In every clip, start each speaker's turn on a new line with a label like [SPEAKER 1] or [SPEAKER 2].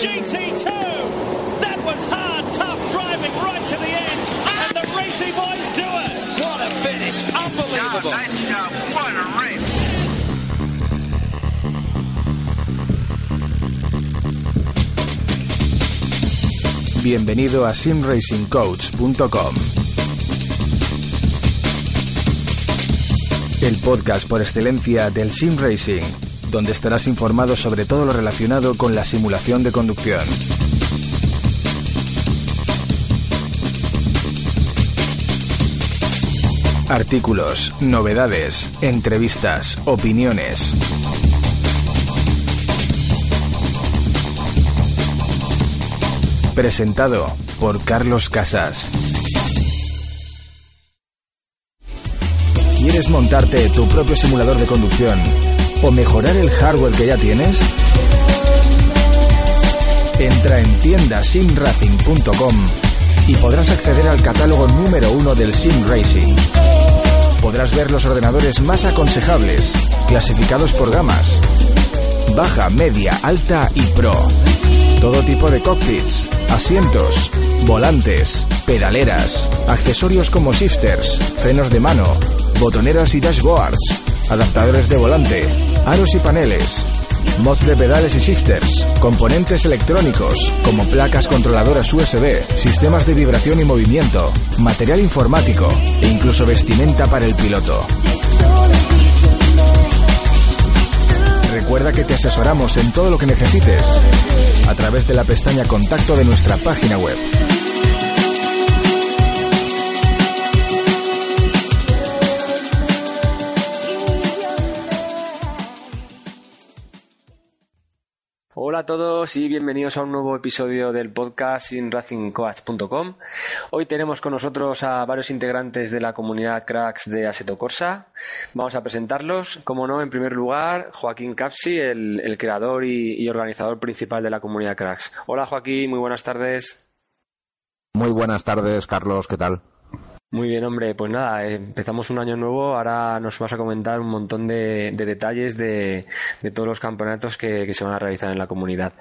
[SPEAKER 1] GT2. That was hard, tough driving right to the end. And the Racy boys do it. What a finish. Unbelievable.
[SPEAKER 2] nice job. What a race.
[SPEAKER 3] Bienvenido a simracingcoach.com. El podcast por excelencia del sim racing, donde estarás informado sobre todo lo relacionado con la simulación de conducción. Artículos, novedades, entrevistas, opiniones. Presentado por Carlos Casas. ¿Quieres montarte tu propio simulador de conducción o mejorar el hardware que ya tienes? Entra en tiendasimracing.com y podrás acceder al catálogo número uno del Sim Racing. Podrás ver los ordenadores más aconsejables, clasificados por gamas, baja, media, alta y pro. Todo tipo de cockpits, asientos, volantes, pedaleras, accesorios como shifters, frenos de mano, botoneras y dashboards, adaptadores de volante, aros y paneles, mods de pedales y shifters, componentes electrónicos como placas controladoras USB, sistemas de vibración y movimiento, material informático e incluso vestimenta para el piloto. Recuerda que te asesoramos en todo lo que necesites a través de la pestaña Contacto de nuestra página web.
[SPEAKER 4] Hola a todos y bienvenidos a un nuevo episodio del podcast sinracingcoach.com. Hoy tenemos con nosotros a varios integrantes de la comunidad cracks de Aseto Corsa. Vamos a presentarlos. Como no, en primer lugar, Joaquín Capsi, el, el creador y, y organizador principal de la comunidad cracks. Hola Joaquín, muy buenas tardes.
[SPEAKER 5] Muy buenas tardes, Carlos, ¿qué tal?
[SPEAKER 4] Muy bien, hombre, pues nada, eh, empezamos un año nuevo, ahora nos vas a comentar un montón de, de detalles de, todos los campeonatos que, se van a realizar en la comunidad.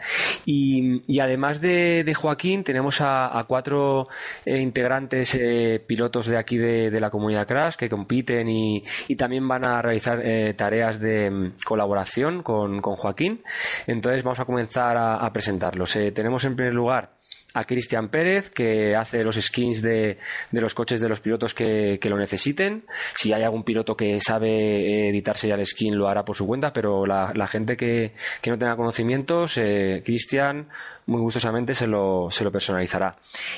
[SPEAKER 4] Y, además de, Joaquín, tenemos a, cuatro eh, integrantes eh, pilotos de aquí de, la comunidad Crash que compiten y, también van a realizar tareas de mm, colaboración con, Joaquín. Entonces vamos a comenzar a, presentarlos. Tenemos en primer lugar a Cristian Pérez, que hace los skins de, de los coches de los pilotos que, que, lo necesiten. Si hay algún piloto que sabe editarse ya el skin, lo hará por su cuenta, pero la, la gente que, que, no tenga conocimientos, eh, Cristian muy gustosamente se lo, se lo personalizará.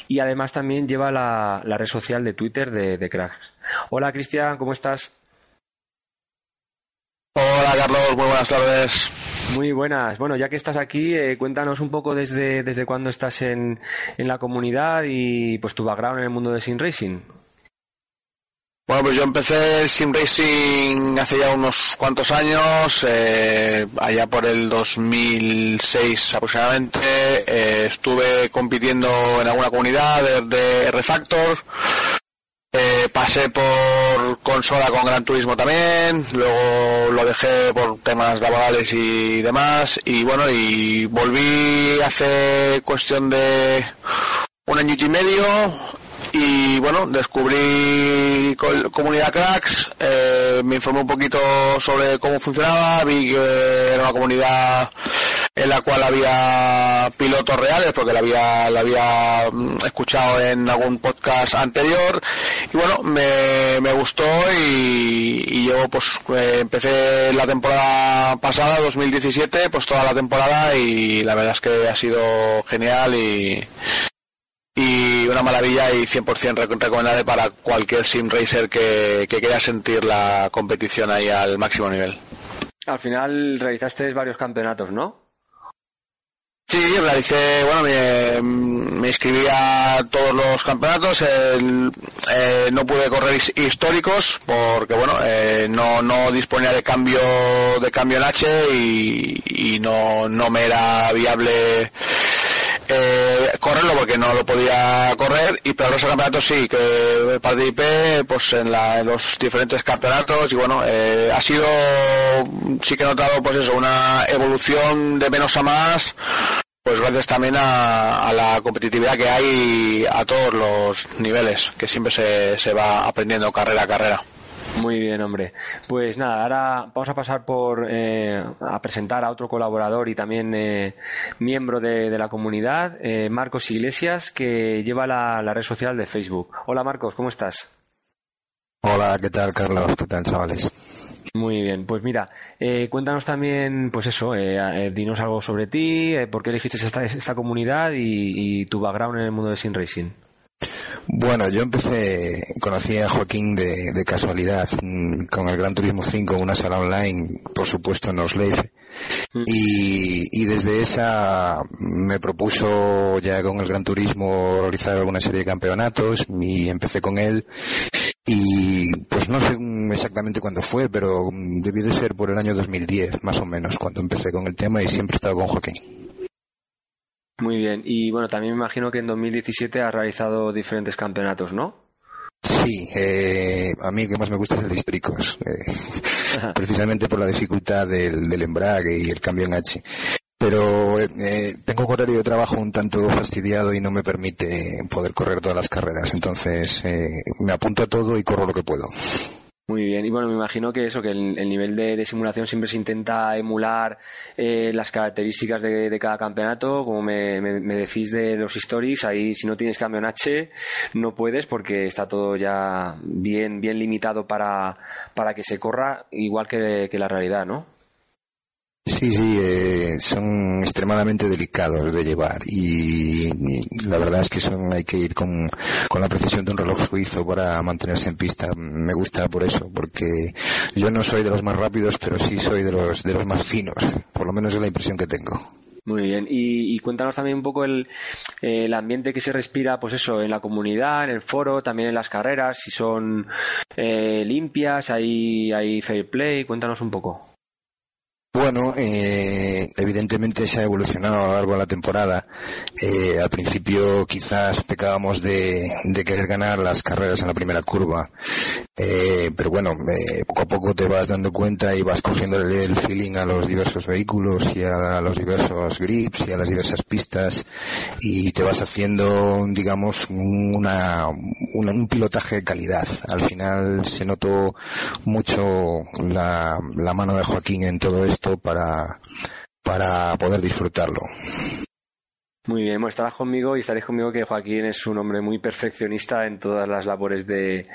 [SPEAKER 4] Y además también lleva la, la red social de Twitter de, de Cracks. Hola Cristian, ¿cómo estás?
[SPEAKER 6] Hola Carlos, muy buenas tardes.
[SPEAKER 4] Muy buenas. Bueno, ya que estás aquí, eh, cuéntanos un poco desde, desde cuándo estás en, en, la comunidad y pues tu background en el mundo de Sim Racing.
[SPEAKER 6] Bueno, pues yo empecé Sim Racing hace ya unos cuantos años, eh, allá por el 2006 aproximadamente. Eh, estuve compitiendo en alguna comunidad de, de R-Factor. Eh, pasé por consola con Gran Turismo también, luego lo dejé por temas laborales y demás, y bueno, y volví hace cuestión de un año y medio, y bueno, descubrí Comunidad Cracks, eh, me informé un poquito sobre cómo funcionaba, vi que era una comunidad en la cual había pilotos reales porque la había la había mm, escuchado en algún podcast anterior y bueno me, me gustó y, y yo pues eh, empecé la temporada pasada 2017 pues toda la temporada y la verdad es que ha sido genial y y una maravilla y 100% recomendable para cualquier sim racer que, que quiera sentir la competición ahí al máximo nivel.
[SPEAKER 4] Al final realizaste varios campeonatos, ¿no?
[SPEAKER 6] Sí, realicé, bueno, me, me inscribí a todos los campeonatos, el, eh, no pude correr históricos porque, bueno, eh, no, no disponía de cambio, de cambio en H y, y no, no me era viable eh, correrlo porque no lo podía correr y pero los campeonatos sí que participé pues en, la, en los diferentes campeonatos y bueno eh, ha sido sí que he notado pues eso una evolución de menos a más pues gracias también a, la competitividad que hay a todos los niveles, que siempre se, se va aprendiendo carrera a carrera.
[SPEAKER 4] Muy bien, hombre. Pues nada, ahora vamos a pasar por eh, a presentar a otro colaborador y también eh, miembro de, la comunidad, eh, Marcos Iglesias, que lleva la, red social de Facebook. Hola, Marcos, ¿cómo estás?
[SPEAKER 7] Hola, ¿qué tal, Carlos? ¿Qué tal, chavales?
[SPEAKER 4] Muy bien, pues mira, cuéntanos también, pues eso, dinos algo sobre ti, por qué elegiste esta, esta comunidad y, y, tu background en el mundo de Sin Racing.
[SPEAKER 7] Bueno, yo empecé, conocí a Joaquín de, casualidad mm, con el Gran Turismo 5 una sala online, por supuesto en Osleife. Mm. Y, y, desde esa me propuso ya con el Gran Turismo realizar alguna serie de campeonatos y empecé con él. Y pues no sé exactamente cuándo fue, pero debió de ser por el año 2010, más o menos, cuando empecé con el tema y siempre he estado con Joaquín.
[SPEAKER 4] Muy bien. Y bueno, también me imagino que en 2017 has realizado diferentes campeonatos, ¿no?
[SPEAKER 7] Sí, eh, a mí lo que más me gusta es el de históricos, eh, precisamente por la dificultad del, embrague y el cambio en H. Pero eh, tengo un horario de trabajo un tanto fastidiado y no me permite poder correr todas las carreras, entonces me apunto a todo y corro lo que puedo.
[SPEAKER 4] Muy bien, y bueno, me imagino que eso, que el, nivel de, simulación siempre se intenta emular eh, las características de, cada campeonato, como me, decís de los stories, ahí si no tienes cambio en H no puedes porque está todo ya bien, bien limitado para, para que se corra igual que la realidad, ¿no?
[SPEAKER 7] Sí, sí, eh, son extremadamente delicados de llevar y, la verdad es que son hay que ir con, la precisión de un reloj suizo para mantenerse en pista. Me gusta por eso, porque yo no soy de los más rápidos, pero sí soy de los de los más finos. Por lo menos es la impresión que tengo.
[SPEAKER 4] Muy bien, y, cuéntanos también un poco el, el, ambiente que se respira, pues eso, en la comunidad, en el foro, también en las carreras, si son eh, limpias, hay, hay fair play, cuéntanos un poco.
[SPEAKER 7] Bueno, eh, evidentemente se ha evolucionado a lo largo de la temporada. Eh, al principio quizás pecábamos de, querer ganar las carreras en la primera curva, eh, pero bueno, poco a poco te vas dando cuenta y vas cogiendo el, feeling a los diversos vehículos y a, los diversos grips y a las diversas pistas y te vas haciendo, digamos, una, un pilotaje de calidad. Al final se notó mucho la mano de Joaquín en todo esto para, para poder disfrutarlo.
[SPEAKER 4] Muy bien, bueno, estarás conmigo y estaréis conmigo que Joaquín es un hombre muy perfeccionista en todas las labores de,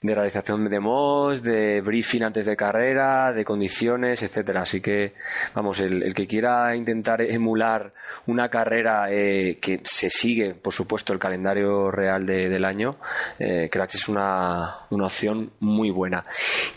[SPEAKER 4] realización de mods, de briefing antes de carrera, de condiciones, etcétera. Así que, vamos, el, que quiera intentar emular una carrera eh, que se sigue, por supuesto, el calendario real del año, eh, que es una, una opción muy buena.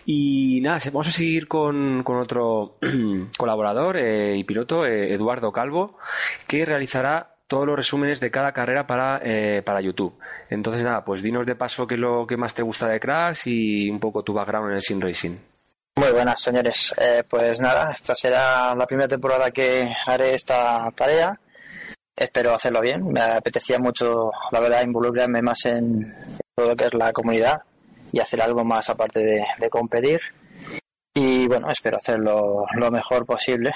[SPEAKER 4] Y nada, vamos a seguir con, con otro colaborador eh, y piloto, eh, Eduardo Calvo, que realizará todos los resúmenes de cada carrera para, eh, para YouTube. Entonces, nada, pues dinos de paso qué es lo que más te gusta de Crash y un poco tu background en el Sim Racing.
[SPEAKER 8] Muy buenas, señores. Eh, pues nada, esta será la primera temporada que haré esta tarea. Espero hacerlo bien. Me apetecía mucho, la verdad, involucrarme más en todo lo que es la comunidad y hacer algo más aparte de competir. Y bueno, espero hacerlo lo mejor posible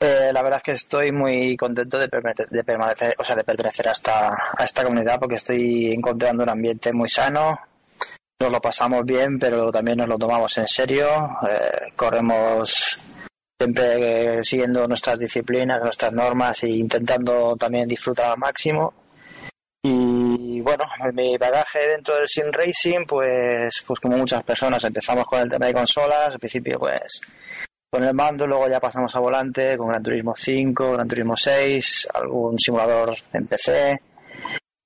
[SPEAKER 8] eh, la verdad es que estoy muy contento de, permanecer, o sea, de pertenecer a esta, a esta comunidad porque estoy encontrando un ambiente muy sano. Nos lo pasamos bien, pero también nos lo tomamos en serio. Eh, corremos siempre siguiendo nuestras disciplinas, nuestras normas e intentando también disfrutar al máximo. Y bueno, mi bagaje dentro del sim racing, pues, pues como muchas personas, empezamos con el tema de consolas. Al principio, pues con el mando, luego ya pasamos a volante con Gran Turismo 5, Gran Turismo 6, algún simulador en PC,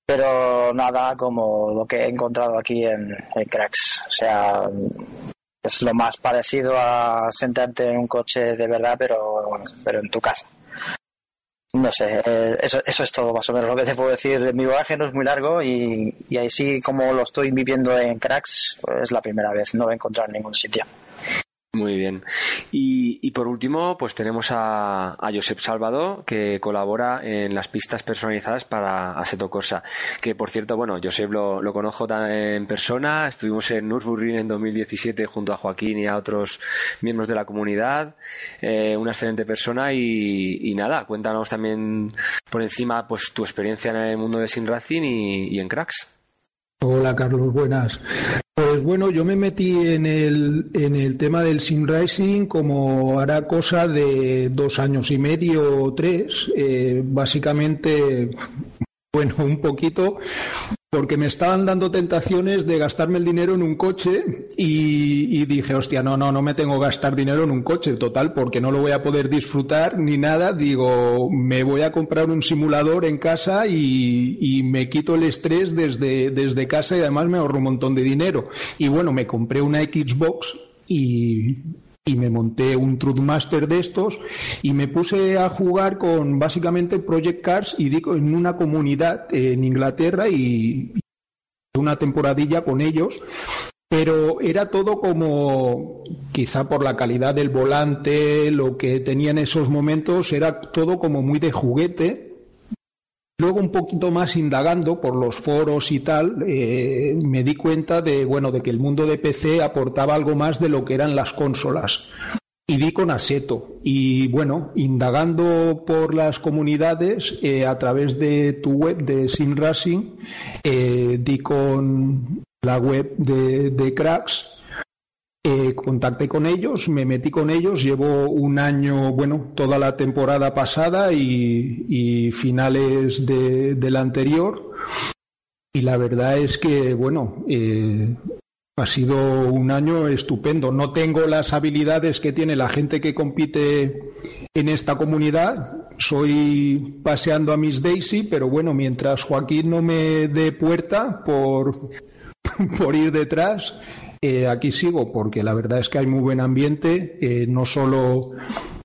[SPEAKER 8] pero nada como lo que he encontrado aquí en, Cracks. O sea, es lo más parecido a sentarte en un coche de verdad, pero, pero en tu casa. No sé, eh, eso, eso es todo más o menos lo que te puedo decir. Mi viaje no es muy largo y, y así como lo estoy viviendo en Cracks, pues es la primera vez, no voy a encontrar en ningún sitio.
[SPEAKER 4] Muy bien. Y, por último, pues tenemos a, Josep Salvador, que colabora en las pistas personalizadas para Aseto Corsa. Que, por cierto, bueno, Josep lo, lo conozco en persona. Estuvimos en Nürburgring en 2017 junto a Joaquín y a otros miembros de la comunidad. Eh, una excelente persona y, nada, cuéntanos también por encima pues tu experiencia en el mundo de Sin Racing y en Cracks.
[SPEAKER 9] Hola Carlos, buenas. Pues bueno, yo me metí en el, en el tema del sim racing como hará cosa de dos años y medio o tres. Eh, básicamente, bueno, un poquito porque me estaban dando tentaciones de gastarme el dinero en un coche y, dije, hostia, no, no, no me tengo que gastar dinero en un coche, total, porque no lo voy a poder disfrutar ni nada. Digo, me voy a comprar un simulador en casa y, me quito el estrés desde, desde casa y además me ahorro un montón de dinero. Y bueno, me compré una Xbox y, y me monté un Truthmaster de estos y me puse a jugar con básicamente Project Cars y digo en una comunidad en Inglaterra y una temporadilla con ellos. Pero era todo como quizá por la calidad del volante lo que tenía en esos momentos era todo como muy de juguete Luego un poquito más indagando por los foros y tal, eh, me di cuenta de bueno de que el mundo de PC aportaba algo más de lo que eran las consolas. Y di con Aseto. Y bueno, indagando por las comunidades eh, a través de tu web de SimRacing, eh, di con la web de Cracks eh, contacté con ellos, me metí con ellos, llevo un año, bueno, toda la temporada pasada y, finales de, del anterior. Y la verdad es que, bueno, eh, ha sido un año estupendo. No tengo las habilidades que tiene la gente que compite en esta comunidad. Soy paseando a Miss Daisy, pero bueno, mientras Joaquín no me dé puerta por, por ir detrás, eh, aquí sigo porque la verdad es que hay muy buen ambiente. Eh, no solo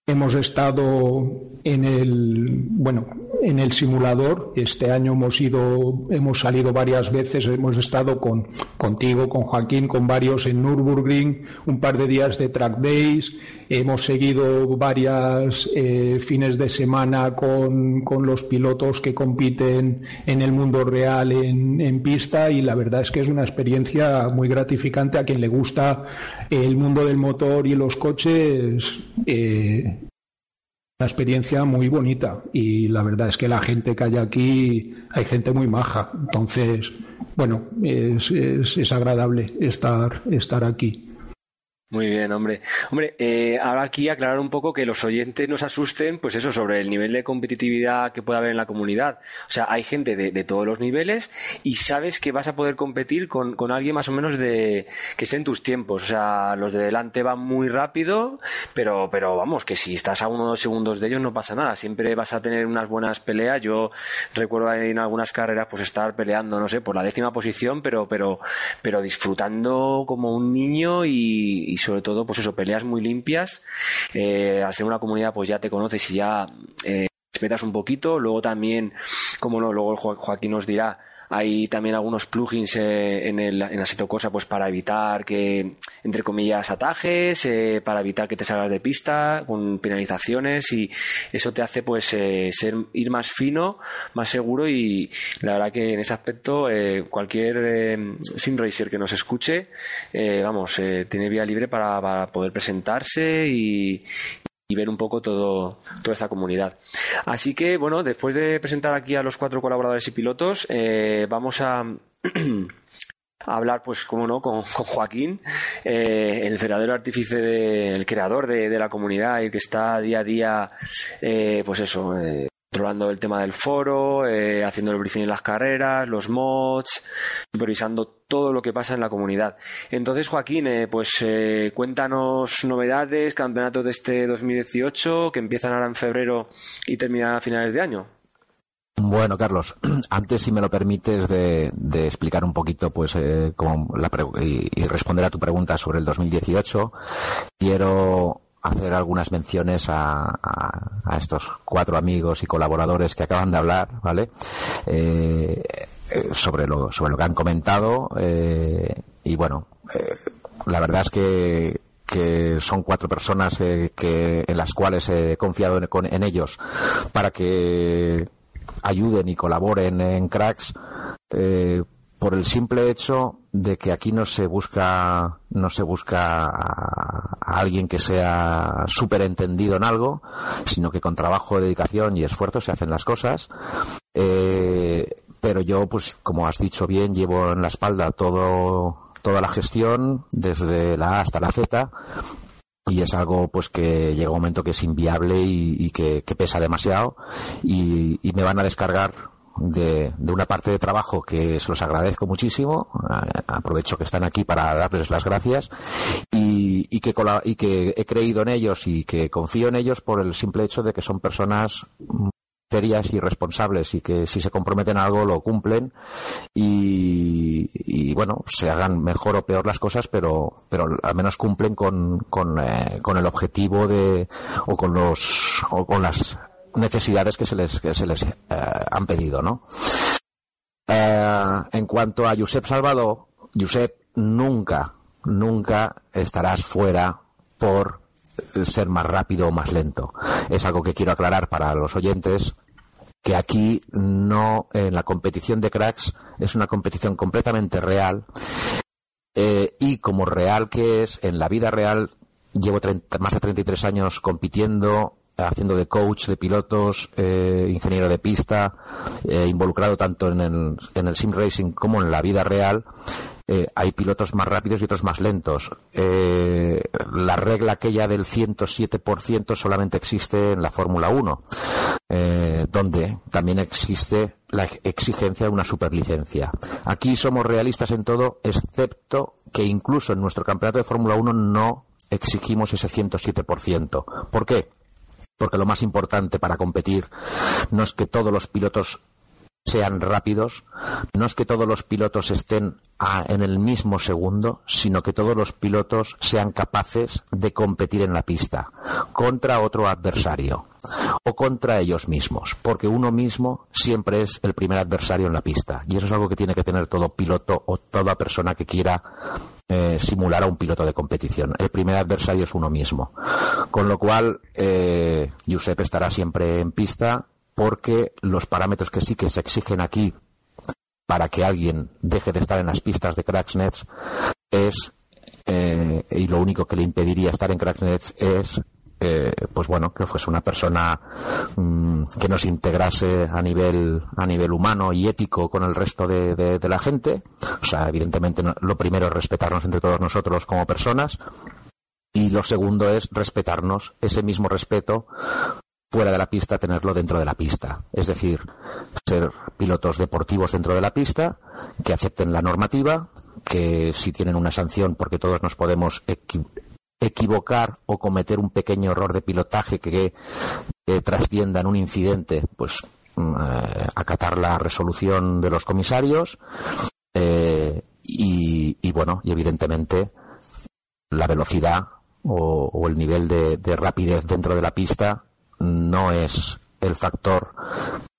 [SPEAKER 9] hemos estado en el, bueno, en el simulador. Este año hemos ido, hemos salido varias veces, hemos estado con, contigo, con Joaquín, con varios en Nürburgring, un par de días de track days, hemos seguido varias eh, fines de semana con, con, los pilotos que compiten en el mundo real en, en, pista. Y la verdad es que es una experiencia muy gratificante. A quien le gusta el mundo del motor y los coches. Eh, una experiencia muy bonita y la verdad es que la gente que hay aquí hay gente muy maja entonces bueno es, es, es agradable estar estar aquí
[SPEAKER 4] muy bien, hombre. Hombre, eh, ahora aquí aclarar un poco que los oyentes nos asusten, pues eso, sobre el nivel de competitividad que puede haber en la comunidad. O sea, hay gente de, todos los niveles y sabes que vas a poder competir con, con, alguien más o menos de que esté en tus tiempos. O sea, los de delante van muy rápido, pero, pero vamos, que si estás a uno o dos segundos de ellos no pasa nada. Siempre vas a tener unas buenas peleas. Yo recuerdo en algunas carreras pues estar peleando, no sé, por la décima posición, pero, pero, pero disfrutando como un niño y sobre todo, pues eso, peleas muy limpias. Eh, al ser una comunidad, pues ya te conoces y ya eh, respetas un poquito. Luego también, como no, luego Joaquín nos dirá, hay también algunos plugins eh, en, el, en Assetto Corsa pues para evitar que, entre comillas, atajes, eh, para evitar que te salgas de pista con penalizaciones y eso te hace pues eh, ser ir más fino, más seguro y la verdad que en ese aspecto cualquier sim racer que nos escuche, vamos, tiene vía libre para, para poder presentarse y, y ver un poco todo, toda esta comunidad. Así que, bueno, después de presentar aquí a los cuatro colaboradores y pilotos, eh, vamos a, hablar, pues, como no, con, Joaquín, eh, el verdadero artífice, el creador de, la comunidad y que está día a día, eh, pues eso, controlando el tema del foro, eh, haciendo el briefing en las carreras, los mods, supervisando todo lo que pasa en la comunidad. Entonces, Joaquín, eh, pues eh, cuéntanos novedades, campeonatos de este 2018 que empiezan ahora en febrero y terminan a finales de año.
[SPEAKER 5] Bueno, Carlos, antes, si me lo permites, de, explicar un poquito, pues, como la y, y responder a tu pregunta sobre el 2018, quiero hacer algunas menciones a, estos cuatro amigos y colaboradores que acaban de hablar, ¿vale? Eh, eh, sobre lo que han comentado eh, y bueno la verdad es que son cuatro personas que, en las cuales he confiado en, ellos para que ayuden y colaboren en cracks por el simple hecho de que aquí no se busca no se busca a, alguien que sea súper entendido en algo sino que con trabajo dedicación y esfuerzo se hacen las cosas. Eh, pero yo pues como has dicho bien llevo en la espalda todo toda la gestión desde la A hasta la Z y es algo pues que llega un momento que es inviable y, que, pesa demasiado y, me van a descargar de, una parte de trabajo que se los agradezco muchísimo aprovecho que están aquí para darles las gracias y, que, y que he creído en ellos y que confío en ellos por el simple hecho de que son personas serias y responsables y que si se comprometen a algo lo cumplen y, bueno se hagan mejor o peor las cosas pero pero al menos cumplen con con, eh, con el objetivo de o con los o con las necesidades que se les que se les eh, han pedido no eh, en cuanto a Josep Salvador Josep nunca nunca estarás fuera por ser más rápido o más lento. Es algo que quiero aclarar para los oyentes que aquí no en la competición de cracks es una competición completamente real eh, y como real que es en la vida real llevo más de 33 años compitiendo haciendo de coach de pilotos, eh, ingeniero de pista, eh, involucrado tanto en el, en el sim racing como en la vida real eh, hay pilotos más rápidos y otros más lentos. Eh, la regla aquella del 107% solamente existe en la Fórmula 1, eh, donde también existe la exigencia de una superlicencia. Aquí somos realistas en todo, excepto que incluso en nuestro campeonato de Fórmula 1 no exigimos ese 107%. ¿Por qué? Porque lo más importante para competir no es que todos los pilotos sean rápidos, no es que todos los pilotos estén en el mismo segundo, sino que todos los pilotos sean capaces de competir en la pista contra otro adversario o contra ellos mismos, porque uno mismo siempre es el primer adversario en la pista. Y eso es algo que tiene que tener todo piloto o toda persona que quiera eh, simular a un piloto de competición. El primer adversario es uno mismo. Con lo cual, eh, Giuseppe estará siempre en pista porque los parámetros que sí que se exigen aquí para que alguien deje de estar en las pistas de Cracksnets es, eh, y lo único que le impediría estar en Cracksnets es eh, pues bueno, que fuese una persona mm, que nos integrase a nivel, a nivel humano y ético con el resto de, de la gente. O sea, evidentemente lo primero es respetarnos entre todos nosotros como personas. Y lo segundo es respetarnos ese mismo respeto fuera de la pista tenerlo dentro de la pista. Es decir, ser pilotos deportivos dentro de la pista, que acepten la normativa, que si tienen una sanción, porque todos nos podemos equivocar o cometer un pequeño error de pilotaje que, trascienda en un incidente, pues mm, eh, acatar la resolución de los comisarios eh, y, bueno, y evidentemente la velocidad o, el nivel de rapidez dentro de la pista no es el factor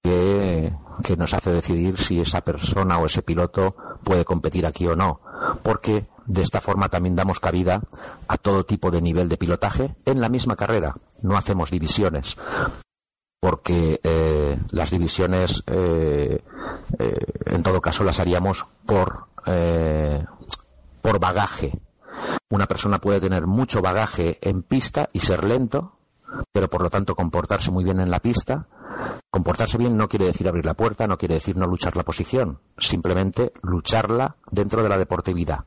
[SPEAKER 5] que, nos hace decidir si esa persona o ese piloto puede competir aquí o no. Porque de esta forma también damos cabida a todo tipo de nivel de pilotaje en la misma carrera. No hacemos divisiones. Porque eh, las divisiones, eh, eh, en todo caso, las haríamos por, por bagaje. Una persona puede tener mucho bagaje en pista y ser lento, pero por lo tanto comportarse muy bien en la pista. Comportarse bien no quiere decir abrir la puerta, no quiere decir no luchar la posición, simplemente lucharla dentro de la deportividad.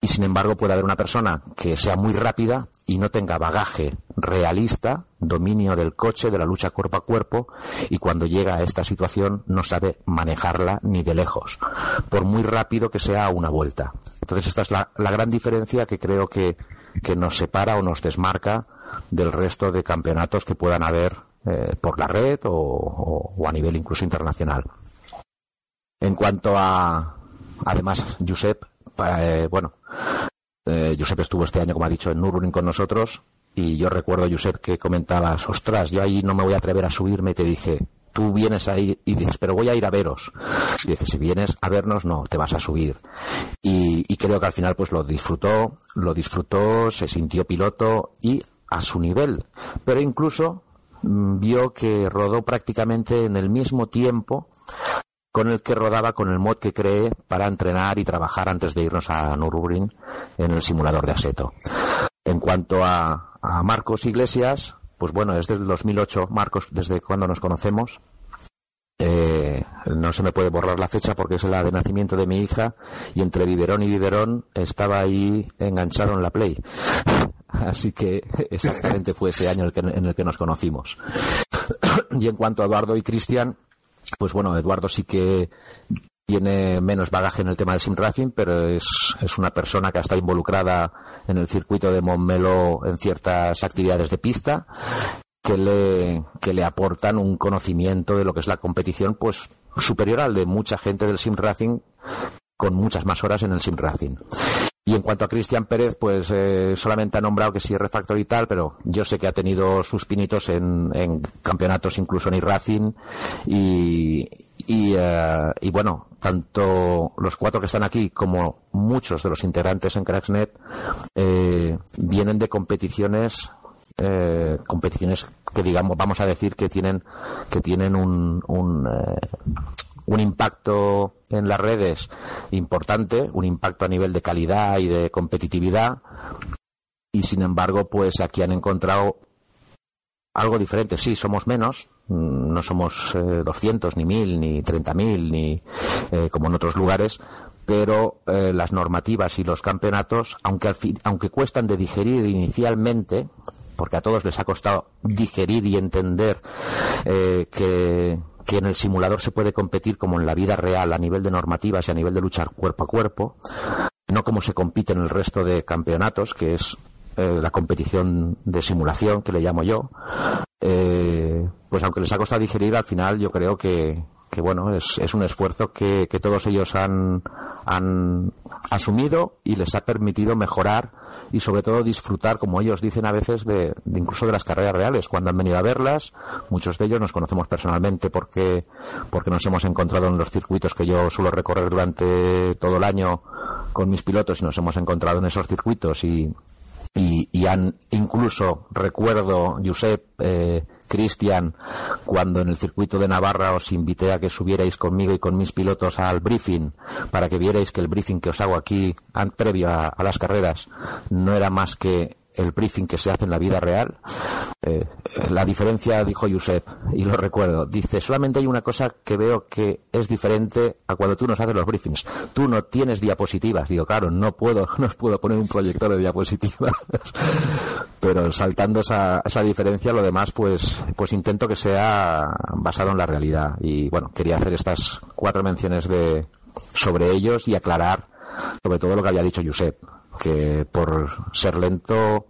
[SPEAKER 5] Y sin embargo puede haber una persona que sea muy rápida y no tenga bagaje realista, dominio del coche, de la lucha cuerpo a cuerpo, y cuando llega a esta situación no sabe manejarla ni de lejos, por muy rápido que sea una vuelta. Entonces esta es la, gran diferencia que creo que, nos separa o nos desmarca del resto de campeonatos que puedan haber eh, por la red o, a nivel incluso internacional. En cuanto a, además, Josep, eh, bueno, eh, Josep estuvo este año, como ha dicho, en Nürburgring con nosotros y yo recuerdo, Josep, que comentabas, ostras, yo ahí no me voy a atrever a subirme y te dije, tú vienes ahí y dices, pero voy a ir a veros. Y dices, si vienes a vernos, no, te vas a subir. Y, y creo que al final pues lo disfrutó, lo disfrutó, se sintió piloto y a su nivel. Pero incluso mm, vio que rodó prácticamente en el mismo tiempo con el que rodaba con el mod que cree para entrenar y trabajar antes de irnos a Nürburgring en el simulador de Aseto. En cuanto a, a Marcos Iglesias, pues bueno, es desde el 2008, Marcos, desde cuando nos conocemos. Eh, no se me puede borrar la fecha porque es la de nacimiento de mi hija y entre biberón y biberón estaba ahí enganchado en la Play. Así que exactamente fue ese año en el que, en el que nos conocimos. y en cuanto a Eduardo y Cristian, pues bueno, Eduardo sí que tiene menos bagaje en el tema del sim racing, pero es, es, una persona que está involucrada en el circuito de Montmelo en ciertas actividades de pista que le, que le aportan un conocimiento de lo que es la competición pues superior al de mucha gente del sim racing con muchas más horas en el sim racing. Y en cuanto a Cristian Pérez, pues eh, solamente ha nombrado que sí es refactor y tal, pero yo sé que ha tenido sus pinitos en, campeonatos, incluso en iRacing. Y, y, bueno, tanto los cuatro que están aquí como muchos de los integrantes en Cracksnet eh, vienen de competiciones eh, competiciones que digamos vamos a decir que tienen que tienen un, eh, un impacto en las redes importante, un impacto a nivel de calidad y de competitividad, y sin embargo, pues aquí han encontrado algo diferente. Sí, somos menos, mm, no somos eh, 200, ni 1000, ni 30.000, ni eh, como en otros lugares, pero eh, las normativas y los campeonatos, aunque, al fin, aunque cuestan de digerir inicialmente, porque a todos les ha costado digerir y entender eh, que, que en el simulador se puede competir como en la vida real a nivel de normativas y a nivel de luchar cuerpo a cuerpo, no como se compite en el resto de campeonatos, que es eh, la competición de simulación, que le llamo yo, eh, pues aunque les ha costado digerir, al final yo creo que, que bueno, es, es un esfuerzo que, que todos ellos han, han asumido y les ha permitido mejorar y sobre todo disfrutar, como ellos dicen a veces, de, de, incluso de las carreras reales. Cuando han venido a verlas, muchos de ellos nos conocemos personalmente porque, porque nos hemos encontrado en los circuitos que yo suelo recorrer durante todo el año con mis pilotos y nos hemos encontrado en esos circuitos y, y, han incluso, recuerdo, Josep, eh, Cristian, cuando en el circuito de Navarra os invité a que subierais conmigo y con mis pilotos al briefing, para que vierais que el briefing que os hago aquí, previo a, a las carreras, no era más que el briefing que se hace en la vida real. Eh, la diferencia, dijo Josep, y lo recuerdo, dice, solamente hay una cosa que veo que es diferente a cuando tú nos haces los briefings. Tú no tienes diapositivas. Digo, claro, no puedo, no os puedo poner un proyector de diapositivas. Pero saltando esa, esa diferencia, lo demás, pues, pues intento que sea basado en la realidad. Y bueno, quería hacer estas cuatro menciones de, sobre ellos y aclarar sobre todo lo que había dicho Josep que por ser lento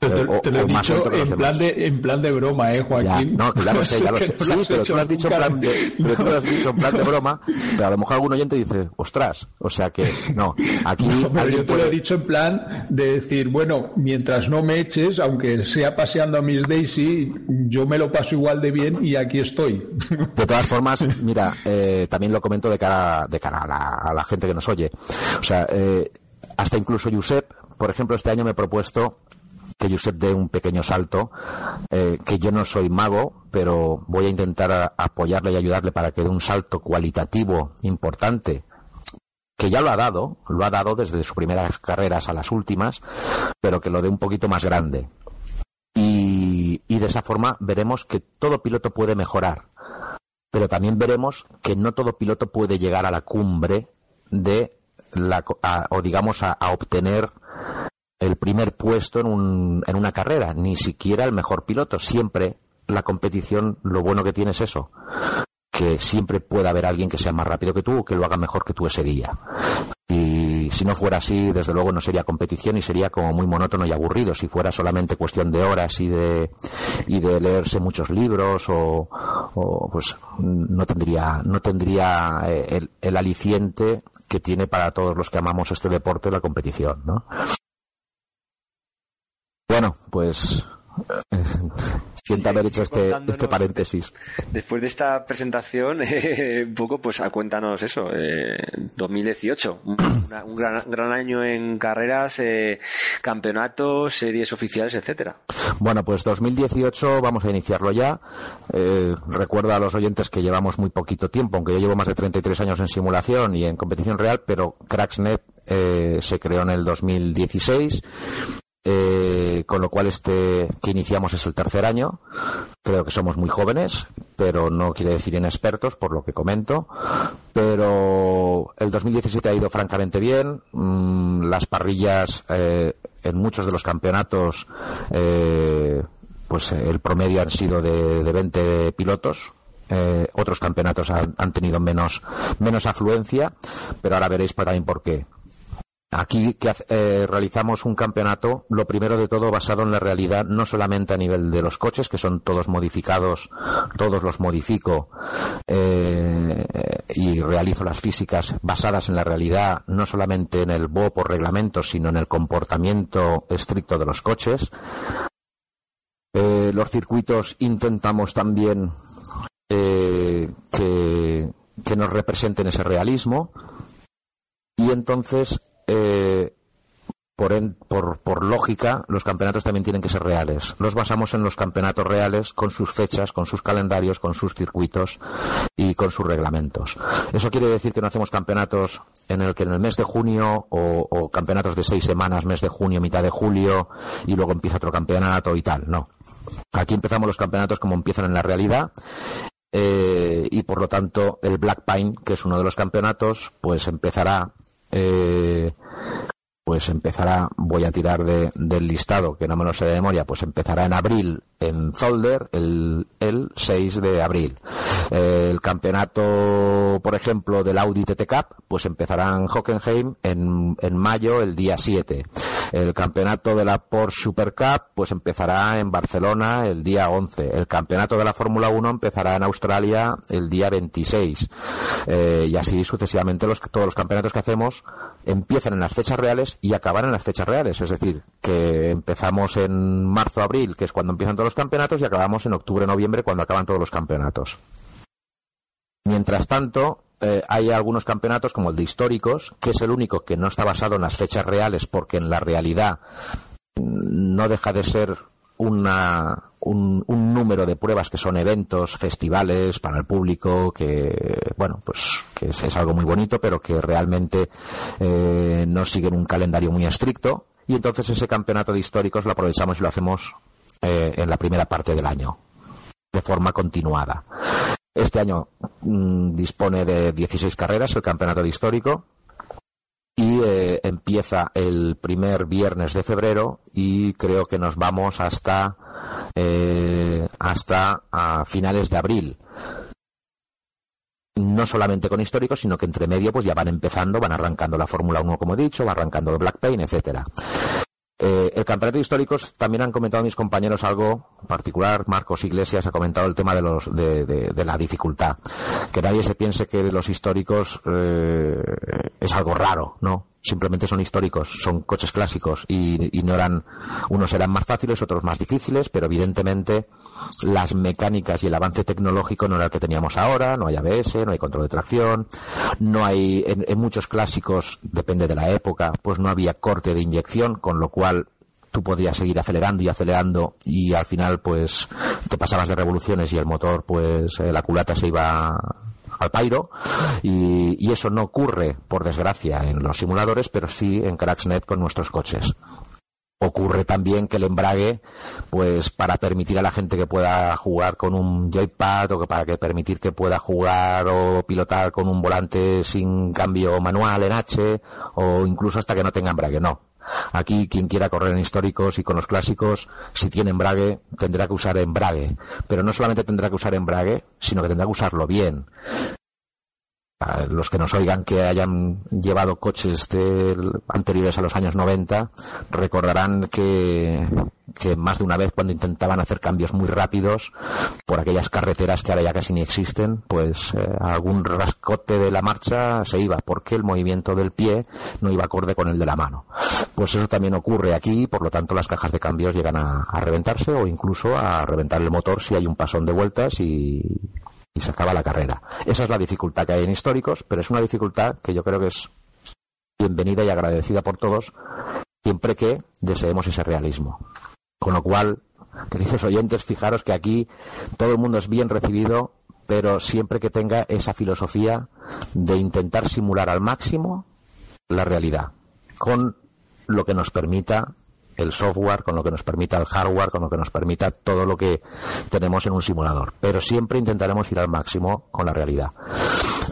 [SPEAKER 9] te, o, te, lo he dicho en plan, de, en plan de broma, ¿eh, Joaquín?
[SPEAKER 5] Ya, no, claro, sé, ya lo sé. Sí, pero tú lo has dicho en plan de, pero tú lo has dicho en plan de broma, pero a lo mejor algún oyente dice, ostras, o sea que, no, aquí...
[SPEAKER 9] No, pero yo te puede... lo he dicho en plan de decir, bueno, mientras no me eches, aunque sea paseando a Miss Daisy, yo me lo paso igual de bien y aquí estoy.
[SPEAKER 5] De todas formas, mira, eh, también lo comento de cara, de cara a, la, a la gente que nos oye. O sea, eh, hasta incluso Josep, por ejemplo, este año me he propuesto que Josep dé un pequeño salto, eh, que yo no soy mago, pero voy a intentar apoyarle y ayudarle para que dé un salto cualitativo importante, que ya lo ha dado, lo ha dado desde sus primeras carreras a las últimas, pero que lo dé un poquito más grande. Y de esa forma veremos que todo piloto puede mejorar, pero también veremos que no todo piloto puede llegar a la cumbre de la, a, o digamos a, obtener el primer puesto en, un, en una carrera, ni siquiera el mejor piloto. Siempre la competición, lo bueno que tiene es eso, que siempre puede haber alguien que sea más rápido que tú o que lo haga mejor que tú ese día. Y si no fuera así, desde luego no sería competición y sería como muy monótono y aburrido. Si fuera solamente cuestión de horas y de, y de leerse muchos libros o, pues no tendría, no tendría eh, el, el aliciente que tiene para todos los que amamos este deporte la competición, ¿no? Bueno, pues Siento haber hecho este, este paréntesis.
[SPEAKER 4] Después de esta presentación, eh, un poco, pues cuéntanos eso. Eh, 2018, un, un gran, gran, año en carreras, eh, campeonatos, series oficiales, etcétera.
[SPEAKER 5] Bueno, pues 2018 vamos a iniciarlo ya. Eh, recuerdo a los oyentes que llevamos muy poquito tiempo, aunque yo llevo más de 33 años en simulación y en competición real, pero Cracksnet eh, se creó en el 2016 eh, con lo cual este que iniciamos es el tercer año. Creo que somos muy jóvenes, pero no quiere decir inexpertos, por lo que comento. Pero el 2017 ha ido francamente bien. Mm, las parrillas eh, en muchos de los campeonatos, eh, pues el promedio han sido de, de 20 pilotos, otros campeonatos han, tenido menos, menos afluencia, pero ahora veréis también por qué. Aquí que eh, realizamos un campeonato, lo primero de todo basado en la realidad, no solamente a nivel de los coches, que son todos modificados, todos los modifico eh, y realizo las físicas basadas en la realidad, no solamente en el BO por reglamento, sino en el comportamiento estricto de los coches. Eh, los circuitos intentamos también que nos representen ese realismo y entonces eh, por, en, por, lógica, los campeonatos también tienen que ser reales. Los basamos en los campeonatos reales con sus fechas, con sus calendarios, con sus circuitos y con sus reglamentos. Eso quiere decir que no hacemos campeonatos en el que en el mes de junio o, o campeonatos de seis semanas, mes de junio, mitad de julio y luego empieza otro campeonato y tal. No. Aquí empezamos los campeonatos como empiezan en la realidad eh, y por lo tanto el Black Pine, que es uno de los campeonatos, pues empezará eh, pues empezará, voy a tirar de, del listado, que no me lo sé de memoria, pues empezará en abril en Zolder el, el 6 de abril. Eh, el campeonato, por ejemplo, del Audi TT Cup, pues empezará en Hockenheim en, en mayo, el día 7. El campeonato de la Porsche Super Cup, pues empezará en Barcelona el día 11. El campeonato de la Fórmula 1 empezará en Australia el día 26. Eh, y así sucesivamente los, todos los campeonatos que hacemos empiezan en las fechas reales y acaban en las fechas reales. Es decir, que empezamos en marzo-abril, que es cuando empiezan todos los campeonatos, y acabamos en octubre-noviembre, cuando acaban todos los campeonatos. Mientras tanto, eh, hay algunos campeonatos como el de históricos, que es el único que no está basado en las fechas reales, porque en la realidad no deja de ser una, un, un, número de pruebas que son eventos, festivales para el público, que, bueno, pues que es, algo muy bonito, pero que realmente eh, no siguen un calendario muy estricto. Y entonces ese campeonato de históricos lo aprovechamos y lo hacemos eh, en la primera parte del año, de forma continuada. Este año mmm, dispone de 16 carreras el campeonato de histórico y eh, empieza el primer viernes de febrero y creo que nos vamos hasta eh, hasta finales de abril no solamente con históricos, sino que entre medio pues ya van empezando, van arrancando la Fórmula 1 como he dicho, va arrancando el Black Pain, etcétera. Eh, el campeonato de históricos también han comentado mis compañeros algo particular. Marcos Iglesias ha comentado el tema de, los, de, la dificultad. Que nadie se piense que los históricos eh, es algo raro, ¿no? Simplemente son históricos, son coches clásicos y, y no eran, unos eran más fáciles, otros más difíciles, pero evidentemente las mecánicas y el avance tecnológico no era el que teníamos ahora, no hay ABS, no hay control de tracción, no hay, en, en muchos clásicos, depende de la época, pues no había corte de inyección, con lo cual tú podías seguir acelerando y acelerando y al final pues te pasabas de revoluciones y el motor pues eh, la culata se iba al pairo y, y, eso no ocurre por desgracia en los simuladores pero sí en Cracksnet con nuestros coches. Ocurre también que el embrague pues para permitir a la gente que pueda jugar con un joypad o que para que permitir que pueda jugar o pilotar con un volante sin cambio manual en H o incluso hasta que no tenga embrague no Aquí quien quiera correr en históricos y con los clásicos, si tiene embrague, tendrá que usar embrague. Pero no solamente tendrá que usar embrague, sino que tendrá que usarlo bien. A los que nos oigan que hayan llevado coches de, anteriores a los años 90 recordarán que, más de una vez cuando intentaban hacer cambios muy rápidos por aquellas carreteras que ahora ya casi ni existen, pues eh, algún rascote de la marcha se iba porque el movimiento del pie no iba acorde con el de la mano. pues eso también ocurre aquí, por lo tanto las cajas de cambios llegan a, reventarse o incluso a reventar el motor si hay un pasón de vueltas y, y se acaba la carrera. Esa es la dificultad que hay en históricos, pero es una dificultad que yo creo que es bienvenida y agradecida por todos, siempre que deseemos ese realismo. Con lo cual, queridos oyentes, fijaros que aquí todo el mundo es bien recibido, pero siempre que tenga esa filosofía de intentar simular al máximo la realidad, con lo que nos permita el software, con lo que nos permita el hardware, con lo que nos permita todo lo que tenemos en un simulador. Pero siempre intentaremos ir al máximo con la realidad.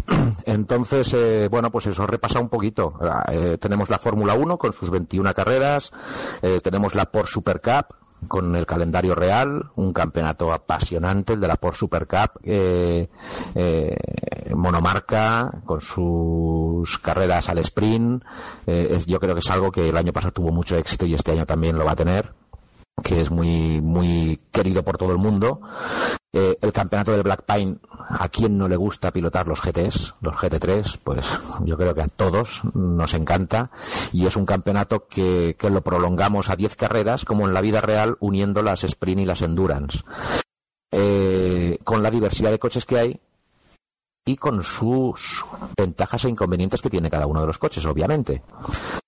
[SPEAKER 5] Entonces, eh, bueno, pues eso repasa un poquito. Eh, tenemos la Fórmula 1 con sus 21 carreras, eh, tenemos la Porsche Super Cup, con el calendario real, un campeonato apasionante, el de la Porsche Super Cup, eh, eh, monomarca, con sus carreras al sprint. Eh, yo creo que es algo que el año pasado tuvo mucho éxito y este año también lo va a tener que es muy muy querido por todo el mundo. Eh, el campeonato del Black Pine, ¿a quién no le gusta pilotar los GTs, los GT3? Pues yo creo que a todos nos encanta y es un campeonato que, que lo prolongamos a 10 carreras como en la vida real uniendo las sprint y las endurance. Eh, con la diversidad de coches que hay y con sus ventajas e inconvenientes que tiene cada uno de los coches, obviamente.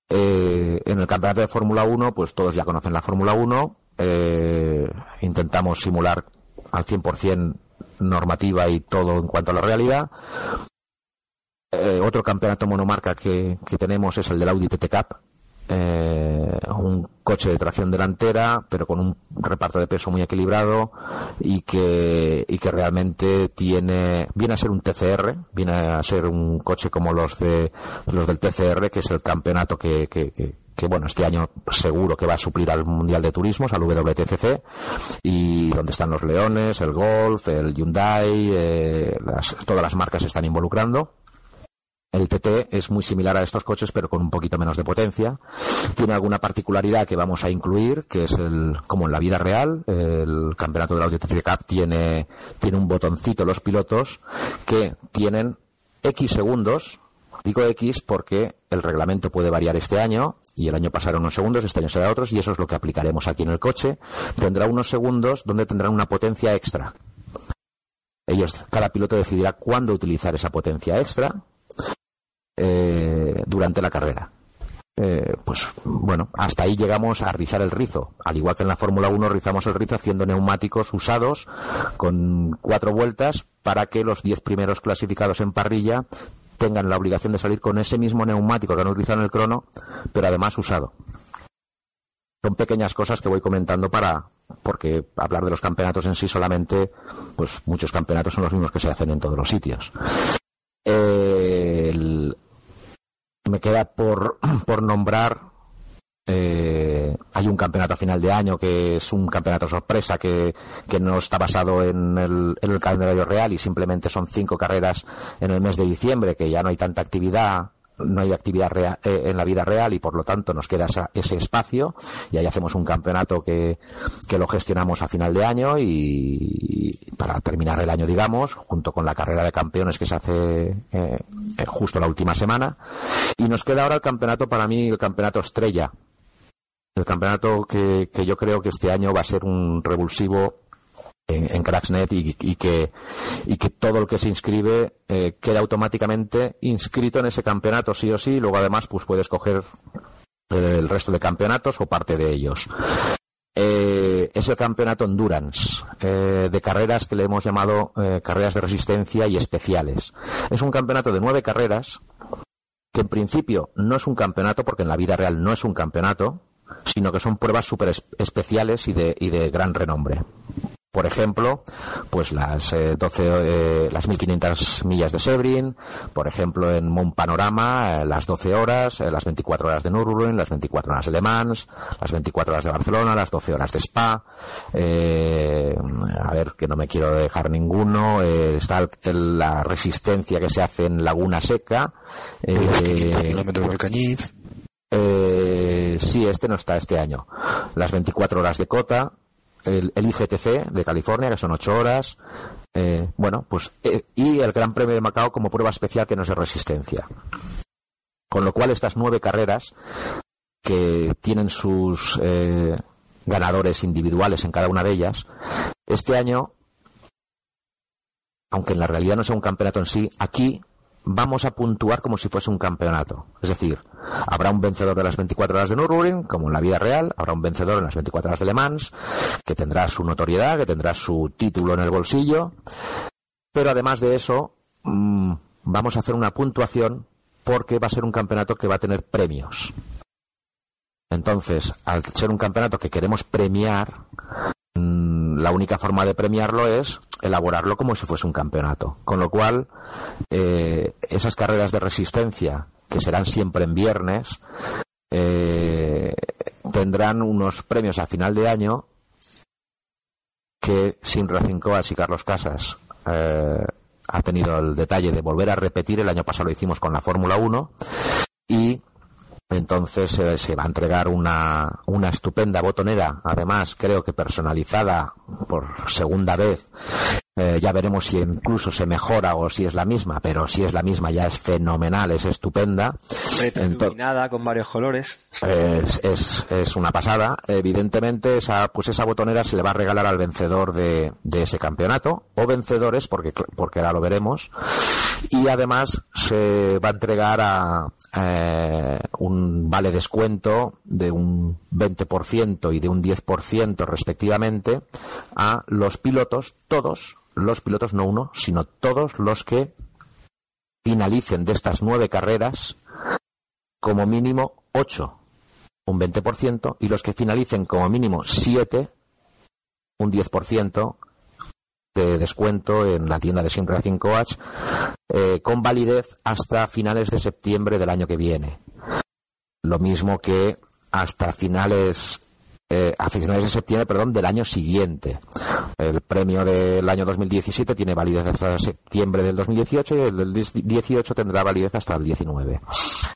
[SPEAKER 5] Eh, en el campeonato de Fórmula 1, pues todos ya conocen la Fórmula 1. Eh, intentamos simular al 100% normativa y todo en cuanto a la realidad. Eh, otro campeonato monomarca que, que, tenemos es el del Audi TT Cup, eh, un coche de tracción delantera, pero con un reparto de peso muy equilibrado y que, y que realmente tiene, viene a ser un TCR, viene a ser un coche como los de, los del TCR, que es el campeonato que, que, que bueno, este año seguro que va a suplir al Mundial de Turismos, al WTCC, y donde están los Leones, el Golf, el Hyundai, eh, las, todas las marcas se están involucrando. El TT es muy similar a estos coches, pero con un poquito menos de potencia. Tiene alguna particularidad que vamos a incluir, que es el, como en la vida real, el campeonato de la TT Cup tiene, tiene un botoncito los pilotos que tienen X segundos. Digo X porque el reglamento puede variar este año y el año pasará unos segundos, este año será otros y eso es lo que aplicaremos aquí en el coche. Tendrá unos segundos donde tendrán una potencia extra. Ellos, cada piloto decidirá cuándo utilizar esa potencia extra eh, durante la carrera. Eh, pues bueno, hasta ahí llegamos a rizar el rizo. Al igual que en la Fórmula 1 rizamos el rizo haciendo neumáticos usados con cuatro vueltas para que los diez primeros clasificados en parrilla tengan la obligación de salir con ese mismo neumático que han utilizado en el crono, pero además usado. Son pequeñas cosas que voy comentando para, porque hablar de los campeonatos en sí solamente, pues muchos campeonatos son los mismos que se hacen en todos los sitios. El, me queda por, por nombrar eh, hay un campeonato a final de año que es un campeonato sorpresa que, no está basado en el, en el, calendario real y simplemente son cinco carreras en el mes de diciembre, que ya no hay tanta actividad no hay actividad real, eh, en la vida real y por lo tanto nos queda esa, ese espacio y ahí hacemos un campeonato que, lo gestionamos a final de año y, para terminar el año digamos junto con la carrera de campeones que se hace eh, justo la última semana. Y nos queda ahora el campeonato para mí el campeonato estrella el campeonato que, yo creo que este año va a ser un revulsivo en, en Cracksnet y, que, y que todo el que se inscribe eh, queda automáticamente inscrito en ese campeonato sí o sí y luego además pues puede escoger eh, el resto de campeonatos o parte de ellos. Eh, es el campeonato Endurance, eh, de carreras que le hemos llamado eh, carreras de resistencia y especiales. Es un campeonato de nueve carreras que en principio no es un campeonato porque en la vida real no es un campeonato, sino que son pruebas súper especiales y de, y de gran renombre. Por ejemplo, pues las eh, 12, eh, las 1500 millas de Sebring, por ejemplo en Mont Panorama, eh, las 12 horas, eh, las 24 horas de Nürburgring, las 24 horas de Le Mans, las 24 horas de Barcelona, las 12 horas de Spa, eh, a ver que no me quiero dejar ninguno, eh, está el, la resistencia que se hace en Laguna Seca,
[SPEAKER 7] eh, kilómetros del Cañiz.
[SPEAKER 5] Eh, sí, este no está este año. Las 24 horas de Cota, el, el IGTC de California, que son 8 horas. Eh, bueno, pues, eh, y el Gran Premio de Macao como prueba especial que no es de resistencia. Con lo cual, estas nueve carreras que tienen sus eh, ganadores individuales en cada una de ellas, este año, aunque en la realidad no sea un campeonato en sí, aquí vamos a puntuar como si fuese un campeonato. Es decir, habrá un vencedor de las 24 horas de Nürburgring, como en la vida real, habrá un vencedor en las 24 horas de Le Mans, que tendrá su notoriedad, que tendrá su título en el bolsillo, pero además de eso, mmm, vamos a hacer una puntuación porque va a ser un campeonato que va a tener premios. Entonces, al ser un campeonato que queremos premiar, la única forma de premiarlo es elaborarlo como si fuese un campeonato. Con lo cual, eh, esas carreras de resistencia, que serán siempre en viernes, eh, tendrán unos premios a final de año que sin Coas y Carlos Casas eh, ha tenido el detalle de volver a repetir. El año pasado lo hicimos con la Fórmula 1 y entonces eh, se va a entregar una, una estupenda botonera, además creo que personalizada por segunda vez. Eh, ya veremos si incluso se mejora o si es la misma, pero si es la misma ya es fenomenal, es estupenda.
[SPEAKER 4] Iluminada con varios colores.
[SPEAKER 5] Es, es, es, una pasada. Evidentemente, esa, pues esa botonera se le va a regalar al vencedor de, de ese campeonato, o vencedores, porque, porque ahora lo veremos. Y además se va a entregar a, eh, un vale descuento de un 20% y de un 10% respectivamente a los pilotos, todos los pilotos, no uno, sino todos los que finalicen de estas nueve carreras como mínimo ocho, un 20%, y los que finalicen como mínimo siete, un 10% de descuento en la tienda de Sim Coach eh, con validez hasta finales de septiembre del año que viene. Lo mismo que hasta finales eh, finales de septiembre, perdón, del año siguiente. El premio del año 2017 tiene validez hasta septiembre del 2018 y el del 18 tendrá validez hasta el 19.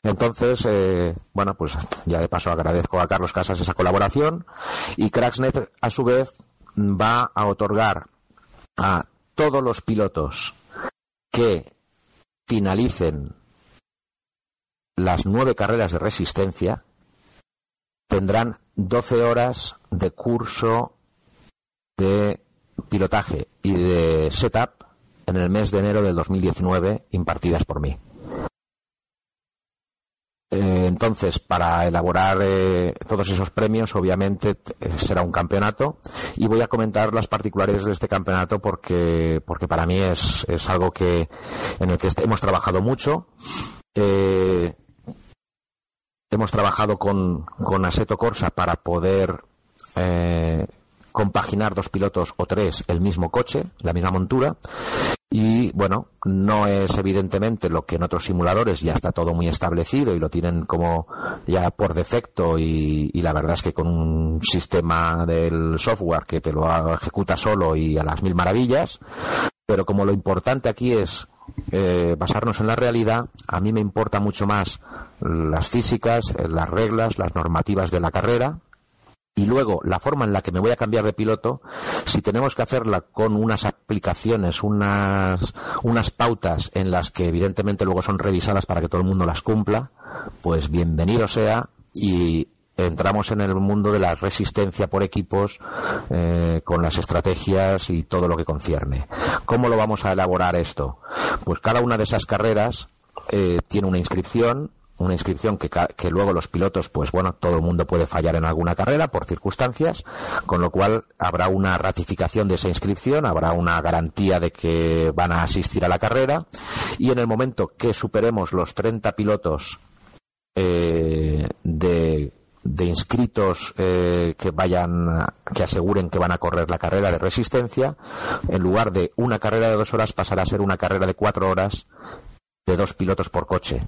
[SPEAKER 5] Entonces, eh, bueno, pues ya de paso agradezco a Carlos Casas esa colaboración y Cracksnet a su vez va a otorgar a todos los pilotos que finalicen las nueve carreras de resistencia tendrán 12 horas de curso de pilotaje y de setup en el mes de enero del 2019 impartidas por mí. Eh, entonces, para elaborar eh, todos esos premios, obviamente eh, será un campeonato y voy a comentar las particularidades de este campeonato porque, porque para mí es, es algo que en el que hemos trabajado mucho. Eh, hemos trabajado con, con Aseto Corsa para poder eh, compaginar dos pilotos o tres el mismo coche, la misma montura. Y bueno, no es evidentemente lo que en otros simuladores ya está todo muy establecido y lo tienen como ya por defecto y, y la verdad es que con un sistema del software que te lo ejecuta solo y a las mil maravillas. Pero como lo importante aquí es eh, basarnos en la realidad, a mí me importa mucho más las físicas, las reglas, las normativas de la carrera, y luego la forma en la que me voy a cambiar de piloto, si tenemos que hacerla con unas aplicaciones, unas, unas pautas en las que evidentemente luego son revisadas para que todo el mundo las cumpla, pues bienvenido sea y entramos en el mundo de la resistencia por equipos eh, con las estrategias y todo lo que concierne. ¿Cómo lo vamos a elaborar esto? Pues cada una de esas carreras eh, tiene una inscripción una inscripción que, que, luego los pilotos, pues bueno, todo el mundo puede fallar en alguna carrera por circunstancias, con lo cual habrá una ratificación de esa inscripción, habrá una garantía de que van a asistir a la carrera y en el momento que superemos los 30 pilotos eh, de, de, inscritos eh, que vayan, que aseguren que van a correr la carrera de resistencia, en lugar de una carrera de dos horas pasará a ser una carrera de cuatro horas de dos pilotos por coche.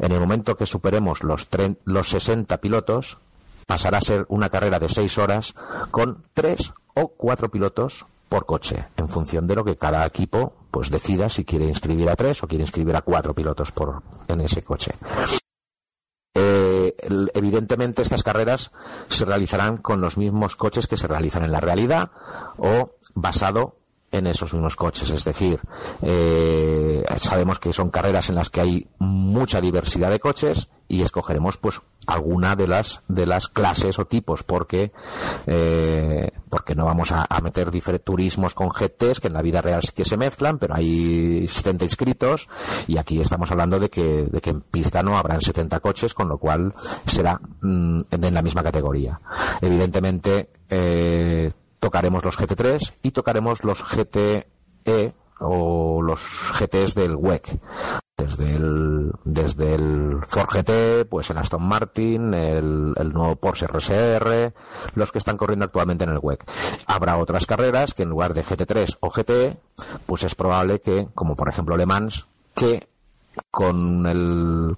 [SPEAKER 5] En el momento que superemos los, los 60 pilotos, pasará a ser una carrera de seis horas con tres o cuatro pilotos por coche, en función de lo que cada equipo pues decida si quiere inscribir a tres o quiere inscribir a cuatro pilotos por, en ese coche. Eh, evidentemente estas carreras se realizarán con los mismos coches que se realizan en la realidad o basado en esos mismos coches. Es decir, eh, sabemos que son carreras en las que hay mucha diversidad de coches y escogeremos pues alguna de las de las clases o tipos porque eh, porque no vamos a, meter diferentes turismos con GTs que en la vida real sí que se mezclan pero hay 70 inscritos y aquí estamos hablando de que de que en pista no habrán 70 coches con lo cual será mm, en la misma categoría evidentemente eh, tocaremos los GT3 y tocaremos los GTE o los GTs del WEC. Desde el, desde el Ford GT, pues el Aston Martin, el, el nuevo Porsche RSR, los que están corriendo actualmente en el WEC. Habrá otras carreras que en lugar de GT3 o GTE, pues es probable que, como por ejemplo Le Mans, que con el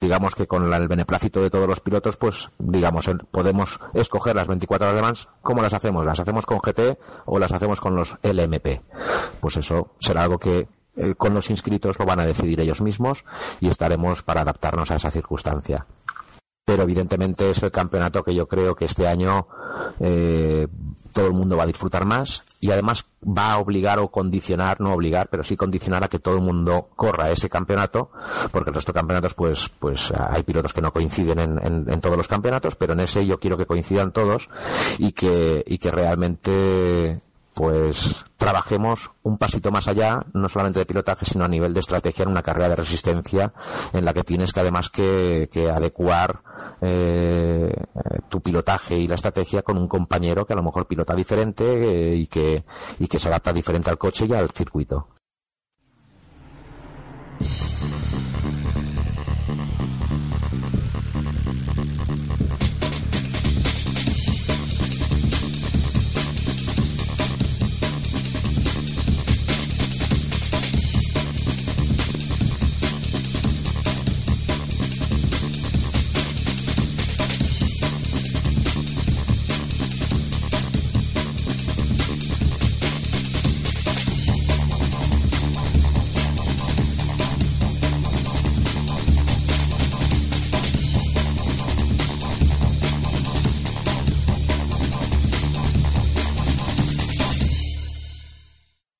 [SPEAKER 5] digamos que con el beneplácito de todos los pilotos, pues digamos, podemos escoger las 24 horas de Mans. ¿Cómo las hacemos? ¿Las hacemos con GT o las hacemos con los LMP? Pues eso será algo que eh, con los inscritos lo van a decidir ellos mismos y estaremos para adaptarnos a esa circunstancia pero evidentemente es el campeonato que yo creo que este año eh, todo el mundo va a disfrutar más y además va a obligar o condicionar, no obligar, pero sí condicionar a que todo el mundo corra ese campeonato, porque el resto de campeonatos, pues, pues hay pilotos que no coinciden en, en, todos los campeonatos, pero en ese yo quiero que coincidan todos y que, y que realmente pues trabajemos un pasito más allá, no solamente de pilotaje, sino a nivel de estrategia en una carrera de resistencia en la que tienes que además que, adecuar eh, tu pilotaje y la estrategia con un compañero que a lo mejor pilota diferente eh, y, que, y que se adapta diferente al coche y al circuito.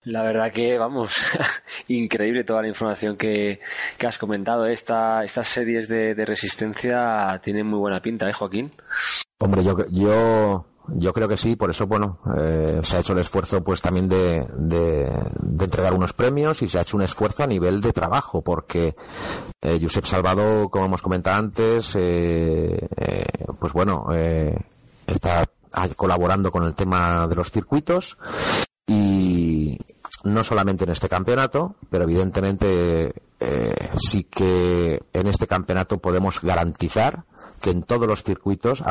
[SPEAKER 4] La verdad que, vamos, increíble toda la información que, has comentado. Esta, estas series de, resistencia tienen muy buena pinta, ¿eh, Joaquín?
[SPEAKER 5] Hombre, yo, yo, yo creo que sí, por eso, bueno, eh, se ha hecho el esfuerzo pues también de, de, entregar unos premios y se ha hecho un esfuerzo a nivel de trabajo, porque eh, Josep Salvado, como hemos comentado antes, eh, eh pues bueno, está colaborando con el tema de los circuitos y, no solamente en este campeonato, pero evidentemente eh, sí que en este campeonato podemos garantizar que en todos los circuitos,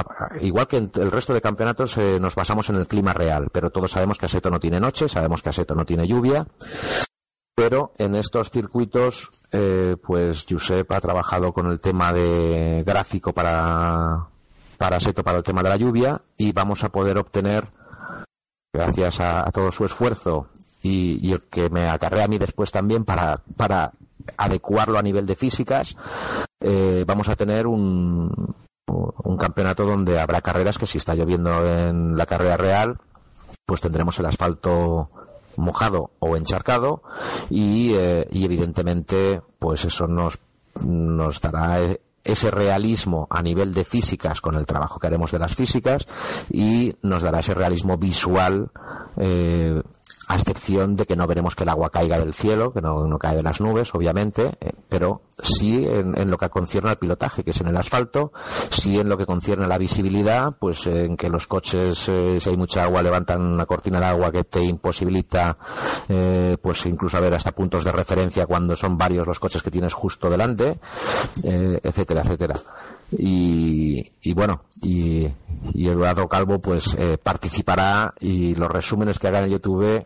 [SPEAKER 5] igual que en el resto de campeonatos, eh, nos basamos en el clima real, pero todos sabemos que Aseto no tiene noche, sabemos que Aseto no tiene lluvia, pero en estos circuitos, eh, pues Josep ha trabajado con el tema de gráfico para, para Aseto, para el tema de la lluvia, y vamos a poder obtener gracias a, todo su esfuerzo y, el que me acarrea a mí después también para, para adecuarlo a nivel de físicas, eh, vamos a tener un, un campeonato donde habrá carreras que si está lloviendo en la carrera real, pues tendremos el asfalto mojado o encharcado y, eh, y evidentemente pues eso nos, nos dará ese realismo a nivel de físicas con el trabajo que haremos de las físicas y nos dará ese realismo visual eh, a excepción de que no veremos que el agua caiga del cielo, que no, cae de las nubes, obviamente, eh, pero sí en, lo que concierne al pilotaje, que es en el asfalto, sí en lo que concierne a la visibilidad, pues en que los coches, eh, si hay mucha agua, levantan una cortina de agua que te imposibilita, eh, pues incluso ver hasta puntos de referencia cuando son varios los coches que tienes justo delante, etcétera, etcétera. Y, y, bueno, y, y Eduardo Calvo pues participará y los resúmenes que haga en YouTube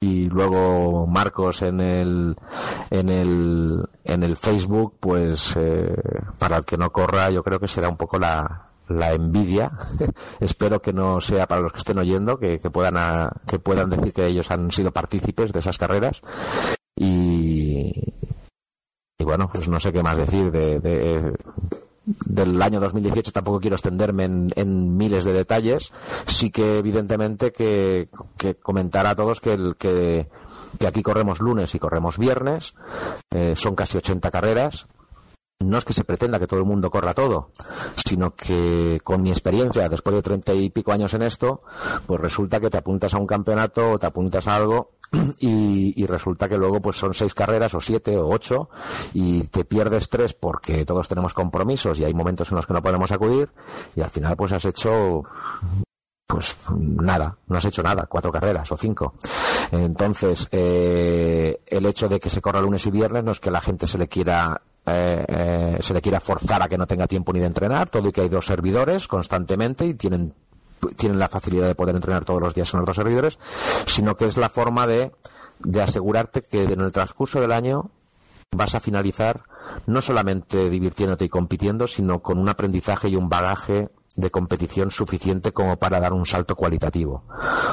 [SPEAKER 5] y luego Marcos en el en el en el Facebook pues eh, para el que no corra yo creo que será un poco la, la envidia. Espero que no sea para los que estén oyendo que, puedan que puedan decir que ellos han sido partícipes de esas carreras. Y y bueno pues no sé qué más decir de, del año 2018 tampoco quiero extenderme en, miles de detalles. Sí que evidentemente que, comentar a todos que, el, que, aquí corremos lunes y corremos viernes. Eh, son casi 80 carreras no es que se pretenda que todo el mundo corra todo, sino que con mi experiencia, después de treinta y pico años en esto, pues resulta que te apuntas a un campeonato o te apuntas a algo y, resulta que luego pues son seis carreras o siete o ocho y te pierdes tres porque todos tenemos compromisos y hay momentos en los que no podemos acudir y al final pues has hecho pues nada, no has hecho nada, cuatro carreras o cinco. Entonces, eh, el hecho de que se corra lunes y viernes no es que la gente se le quiera eh, eh, se le quiera forzar a que no tenga tiempo ni de entrenar, todo y que hay dos servidores constantemente y tienen tienen la facilidad de poder entrenar todos los días en los dos servidores, sino que es la forma de, de asegurarte que en el transcurso del año vas a finalizar no solamente divirtiéndote y compitiendo, sino con un aprendizaje y un bagaje de competición suficiente como para dar un salto cualitativo.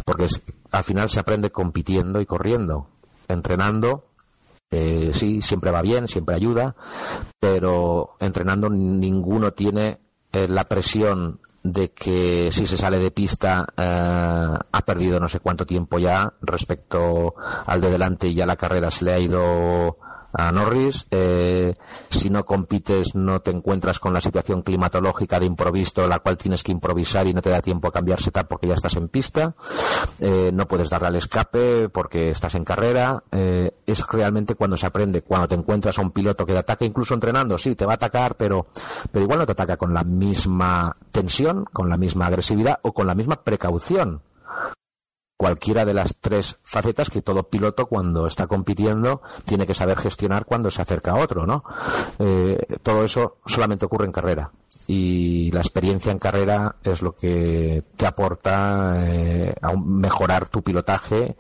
[SPEAKER 5] Porque al final se aprende compitiendo y corriendo, entrenando eh, sí, siempre va bien, siempre ayuda, pero entrenando ninguno tiene eh, la presión de que si se sale de pista eh, ha perdido no sé cuánto tiempo ya respecto al de delante y ya la carrera se le ha ido a Norris. Eh, si no compites, no te encuentras con la situación climatológica de improviso, la cual tienes que improvisar y no te da tiempo a cambiar setup porque ya estás en pista. Eh, no puedes darle al escape porque estás en carrera. Eh, es realmente cuando se aprende, cuando te encuentras a un piloto que te ataca incluso entrenando, sí, te va a atacar, pero, pero igual no te ataca con la misma tensión, con la misma agresividad o con la misma precaución cualquiera de las tres facetas que todo piloto cuando está compitiendo tiene que saber gestionar cuando se acerca a otro, ¿no? Eh, todo eso solamente ocurre en carrera y la experiencia en carrera es lo que te aporta eh, a mejorar tu pilotaje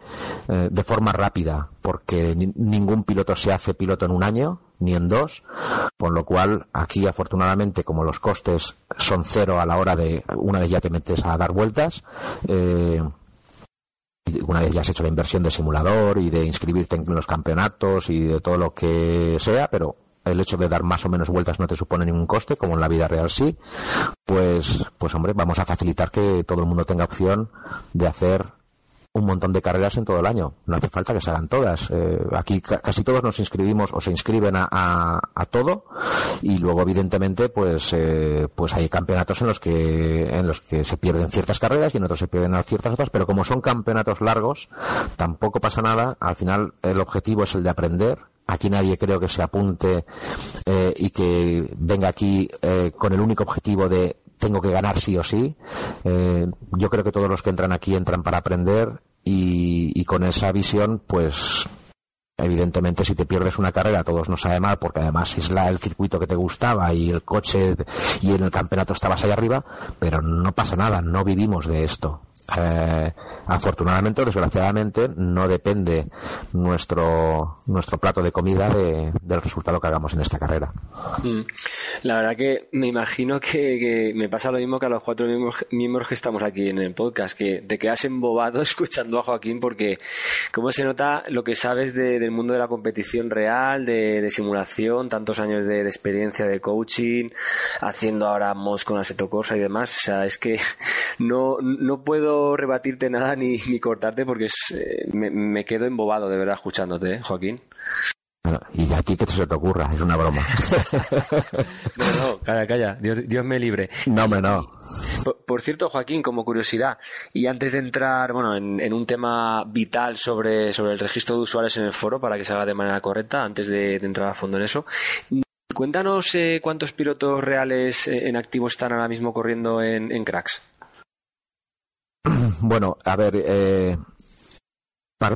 [SPEAKER 5] eh, de forma rápida, porque ningún piloto se hace piloto en un año ni en dos, con lo cual aquí afortunadamente como los costes son cero a la hora de una vez ya te metes a dar vueltas, eh, una vez ya has hecho la inversión de simulador y de inscribirte en los campeonatos y de todo lo que sea, pero el hecho de dar más o menos vueltas no te supone ningún coste, como en la vida real sí, pues, pues hombre, vamos a facilitar que todo el mundo tenga opción de hacer un montón de carreras en todo el año. No hace falta que se hagan todas. Eh, aquí casi todos nos inscribimos o se inscriben a, a, todo y luego evidentemente pues eh, pues hay campeonatos en los que en los que se pierden ciertas carreras y en otros se pierden ciertas otras, pero como son campeonatos largos tampoco pasa nada. Al final el objetivo es el de aprender Aquí nadie creo que se apunte eh, y que venga aquí con el único objetivo de tengo que ganar sí o sí. yo creo que todos los que entran aquí entran para aprender y, con esa visión, pues evidentemente si te pierdes una carrera todos nos sabe mal porque además es el circuito que te gustaba y el coche y en el campeonato estabas ahí arriba pero no pasa nada no vivimos de esto eh, afortunadamente o desgraciadamente no depende nuestro nuestro plato de comida del resultado que hagamos en esta carrera.
[SPEAKER 4] Mm. La verdad que me imagino que, me pasa lo mismo que a los cuatro miembros, que estamos aquí en el podcast, que te quedas embobado escuchando a Joaquín porque cómo se nota lo que sabes del mundo de la competición real, de, simulación, tantos años de, experiencia de coaching, haciendo ahora MOS con Aseto Corsa y demás. O sea, es que no, no puedo rebatirte nada ni, ni cortarte porque eh, me, quedo embobado de verdad escuchándote, ¿eh, Joaquín.
[SPEAKER 5] y a ti que se te ocurra, es una broma.
[SPEAKER 4] no, no, calla, calla, Dios, me libre.
[SPEAKER 5] No, me no.
[SPEAKER 4] Por, cierto, Joaquín, como curiosidad, y antes de entrar bueno, en, un tema vital sobre, sobre el registro de usuarios en el foro para que se haga de manera correcta, antes de, entrar a fondo en eso, cuéntanos eh, cuántos pilotos reales en activo están ahora mismo corriendo en, en Cracks.
[SPEAKER 5] Bueno, a ver, eh,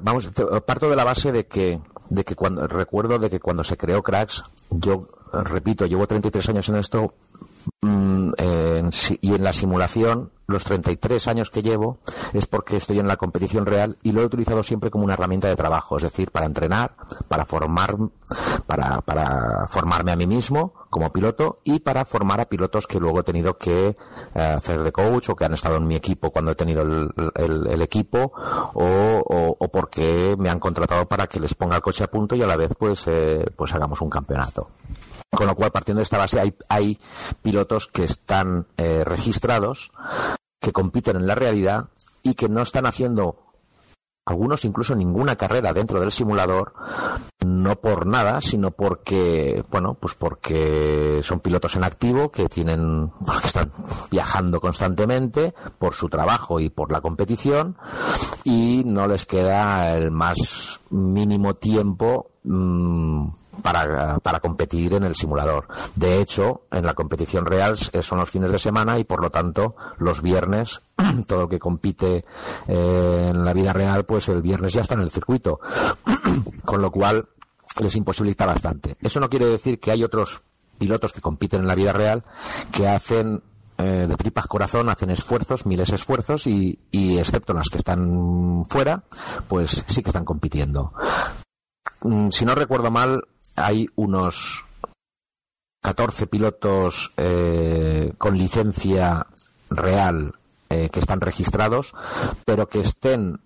[SPEAKER 5] vamos, parto de la base de que, de que cuando, recuerdo de que cuando se creó Cracks, yo repito, llevo 33 años en esto, mm, y en la simulación los 33 años que llevo es porque estoy en la competición real y lo he utilizado siempre como una herramienta de trabajo, es decir, para entrenar, para formar, para, para formarme a mí mismo como piloto y para formar a pilotos que luego he tenido que eh, hacer de coach o que han estado en mi equipo cuando he tenido el, equipo o, o, porque me han contratado para que les ponga el coche a punto y a la vez pues, eh, pues hagamos un campeonato. Con lo cual, partiendo de esta base, hay, hay pilotos que están eh, registrados, que compiten en la realidad y que no están haciendo algunos incluso ninguna carrera dentro del simulador, no por nada, sino porque, bueno, pues porque son pilotos en activo que tienen, porque están viajando constantemente por su trabajo y por la competición y no les queda el más mínimo tiempo mm, para, para, competir en el simulador. De hecho, en la competición real son los fines de semana y por lo tanto los viernes, todo el que compite eh, en la vida real, pues el viernes ya está en el circuito. Con lo cual les imposibilita bastante. Eso no quiere decir que hay otros pilotos que compiten en la vida real que hacen eh, de tripas corazón hacen esfuerzos, miles de esfuerzos y, y, excepto las que están fuera, pues sí que están compitiendo. Mm, si no recuerdo mal, hay unos 14 pilotos eh, con licencia real eh, que están registrados, pero que estén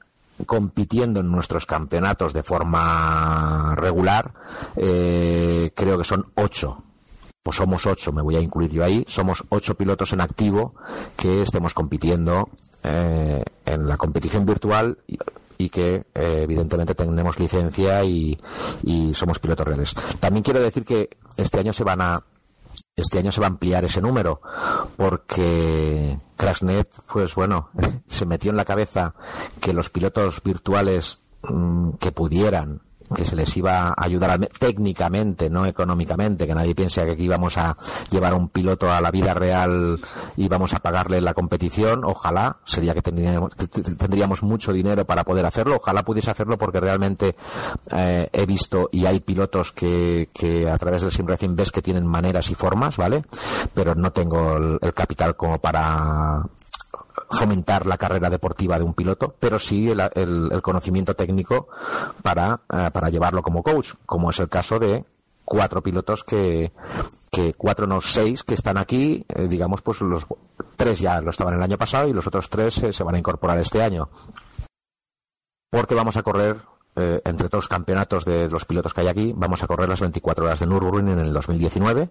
[SPEAKER 5] compitiendo en nuestros campeonatos de forma regular, eh, creo que son ocho. Pues somos ocho, me voy a incluir yo ahí. Somos ocho pilotos en activo que estemos compitiendo en la competición virtual y que eh, evidentemente tenemos licencia y, somos pilotos reales. También quiero decir que este año se van a este año se va a ampliar ese número porque Crashnet pues bueno se metió en la cabeza que los pilotos virtuales mm, que pudieran que se les iba a ayudar técnicamente, no económicamente, que nadie piense que aquí íbamos a llevar a un piloto a la vida real y vamos a pagarle la competición. Ojalá, sería que tendríamos, tendríamos mucho dinero para poder hacerlo. Ojalá pudiese hacerlo porque realmente eh, he visto y hay pilotos que, que a través del Sim Racing ves que tienen maneras y formas, ¿vale? Pero no tengo el capital como para fomentar la carrera deportiva de un piloto, pero sí el, conocimiento técnico para, eh, para llevarlo como coach, como es el caso de cuatro pilotos que, que cuatro no seis que están aquí, eh, digamos, pues los tres ya lo estaban el año pasado y los otros tres eh, se van a incorporar este año. Porque vamos a correr entre todos los campeonatos de los pilotos que hay aquí, vamos a correr las 24 horas de Nürburgring en el 2019.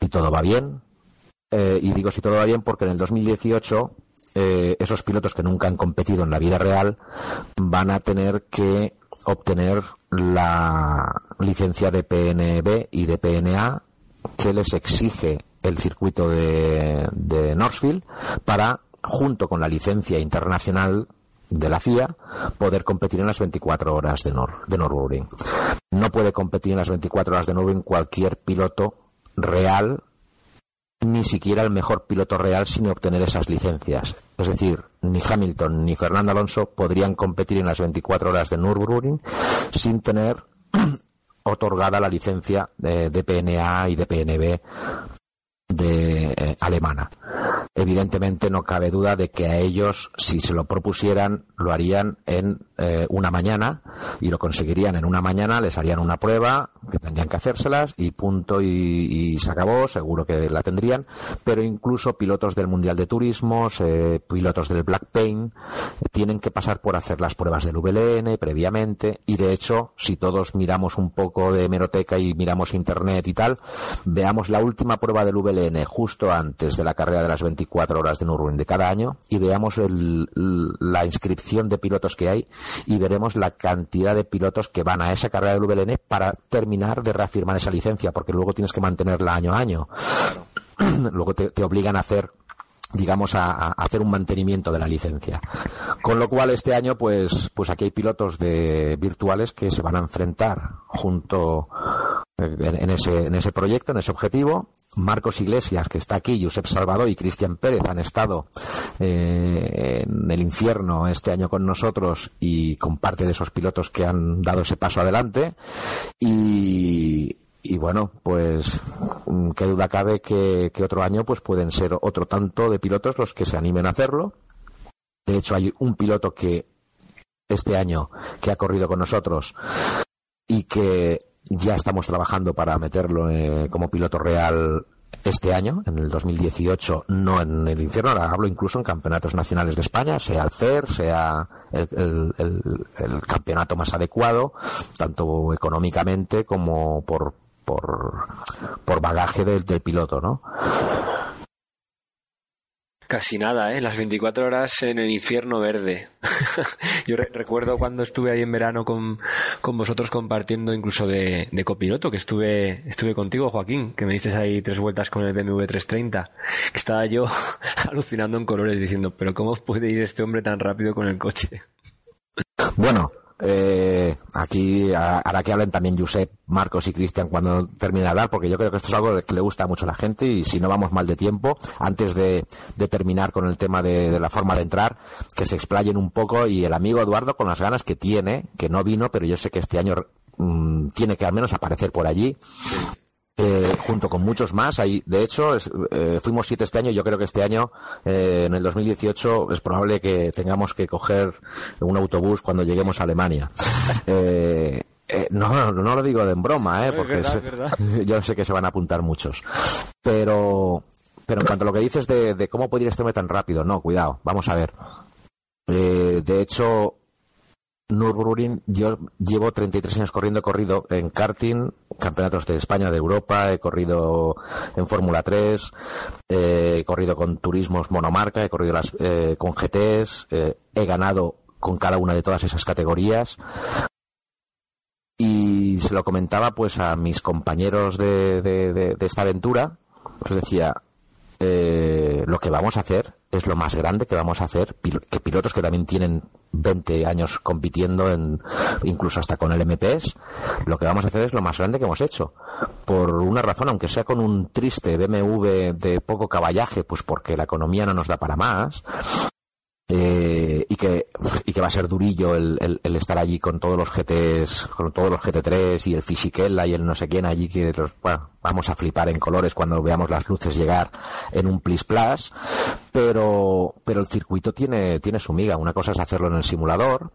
[SPEAKER 5] Y todo va bien. y digo si todo va bien porque en el 2018 eh, esos pilotos que nunca han competido en la vida real van a tener que obtener la licencia de PNB y de PNA que les exige el circuito de, de Northfield para, junto con la licencia internacional de la FIA, poder competir en las 24 horas de, Nor de. No puede competir en las 24 horas de Nürburgring cualquier piloto real ni siquiera el mejor piloto real sin obtener esas licencias. Es decir, ni Hamilton ni Fernando Alonso podrían competir en las 24 horas de Nürburgring sin tener otorgada la licencia de, PNA y de PNB de eh, alemana. Evidentemente no cabe duda de que a ellos, si se lo propusieran, lo harían en eh, una mañana y lo conseguirían en una mañana, les harían una prueba que tendrían que hacérselas y punto y, se acabó, seguro que la tendrían, pero incluso pilotos del Mundial de Turismos, eh, pilotos del Black Paint, tienen que pasar por hacer las pruebas del VLN previamente y de hecho, si todos miramos un poco de hemeroteca y miramos internet y tal, veamos la última prueba del VLN justo antes de la carrera de las 24 horas de Nürburgring de cada año y veamos la inscripción de pilotos que hay y veremos la cantidad de pilotos que van a esa carrera del VLN para terminar de reafirmar esa licencia, porque luego tienes que mantenerla año a año. luego te, obligan a hacer digamos a, hacer un mantenimiento de la licencia con lo cual este año pues pues aquí hay pilotos de virtuales que se van a enfrentar junto en ese, en ese proyecto, en ese objetivo. Marcos Iglesias, que está aquí, Josep Salvador y Cristian Pérez han estado eh, en el infierno este año con nosotros y con parte de esos pilotos que han dado ese paso adelante. Y, y bueno, pues mm, qué duda cabe que, que otro año pues pueden ser otro tanto de pilotos los que se animen a hacerlo. De hecho, hay un piloto que este año que ha corrido con nosotros y que ya estamos trabajando para meterlo eh, como piloto real este año, en el 2018, no en el infierno, ahora hablo incluso en campeonatos nacionales de España, sea el CER, sea el, campeonato más adecuado, tanto económicamente como por, por, por bagaje del, del piloto, ¿no?
[SPEAKER 4] Casi nada, ¿eh? Las 24 horas en el infierno verde. Yo recuerdo cuando estuve ahí en verano con, con vosotros compartiendo incluso de, copiloto, que estuve, estuve contigo, Joaquín, que me diste ahí tres vueltas con el BMW 330, que estaba yo alucinando en colores diciendo, pero ¿cómo puede ir este hombre tan rápido con el coche?
[SPEAKER 5] Bueno, eh, aquí hará que hablen también Josep, Marcos y Cristian cuando termine de hablar, porque yo creo que esto es algo que le gusta mucho a la gente y si no vamos mal de tiempo, antes de, terminar con el tema de, la forma de entrar, que se explayen un poco y el amigo Eduardo con las ganas que tiene, que no vino, pero yo sé que este año mm, tiene que al menos aparecer por allí. Eh, junto con muchos más. Hay, de hecho, eh, fuimos siete este año. Yo creo que este año, eh, en el 2018, es probable que tengamos que coger un autobús cuando lleguemos a Alemania. no, no lo digo de en broma, ¿eh? porque yo sé que se van a apuntar muchos. Pero, pero en cuanto a lo que dices de, de cómo puede ir este tan rápido, no, cuidado, vamos a ver. de hecho, Nürburgring, yo llevo 33 años corriendo, he corrido en karting, campeonatos de España, de Europa, he corrido en Fórmula 3, eh, he corrido con turismos monomarca, he corrido las, eh, con GTs, eh, he ganado con cada una de todas esas categorías. Y se lo comentaba pues a mis compañeros de, esta aventura, pues decía, lo que vamos a hacer es lo más grande que vamos a hacer, que pilotos que también tienen 20 años compitiendo en, incluso hasta con el MPS, lo que vamos a hacer es lo más grande que hemos hecho. Por una razón, aunque sea con un triste BMW de poco caballaje, pues porque la economía no nos da para más, eh, y que y que va a ser durillo el, el, estar allí con todos los GTs con todos los GT3 y el Fisichella y el no sé quién allí que vamos a flipar en colores cuando veamos las luces llegar en un plis plus pero pero el circuito tiene tiene su miga. Una cosa es hacerlo en el simulador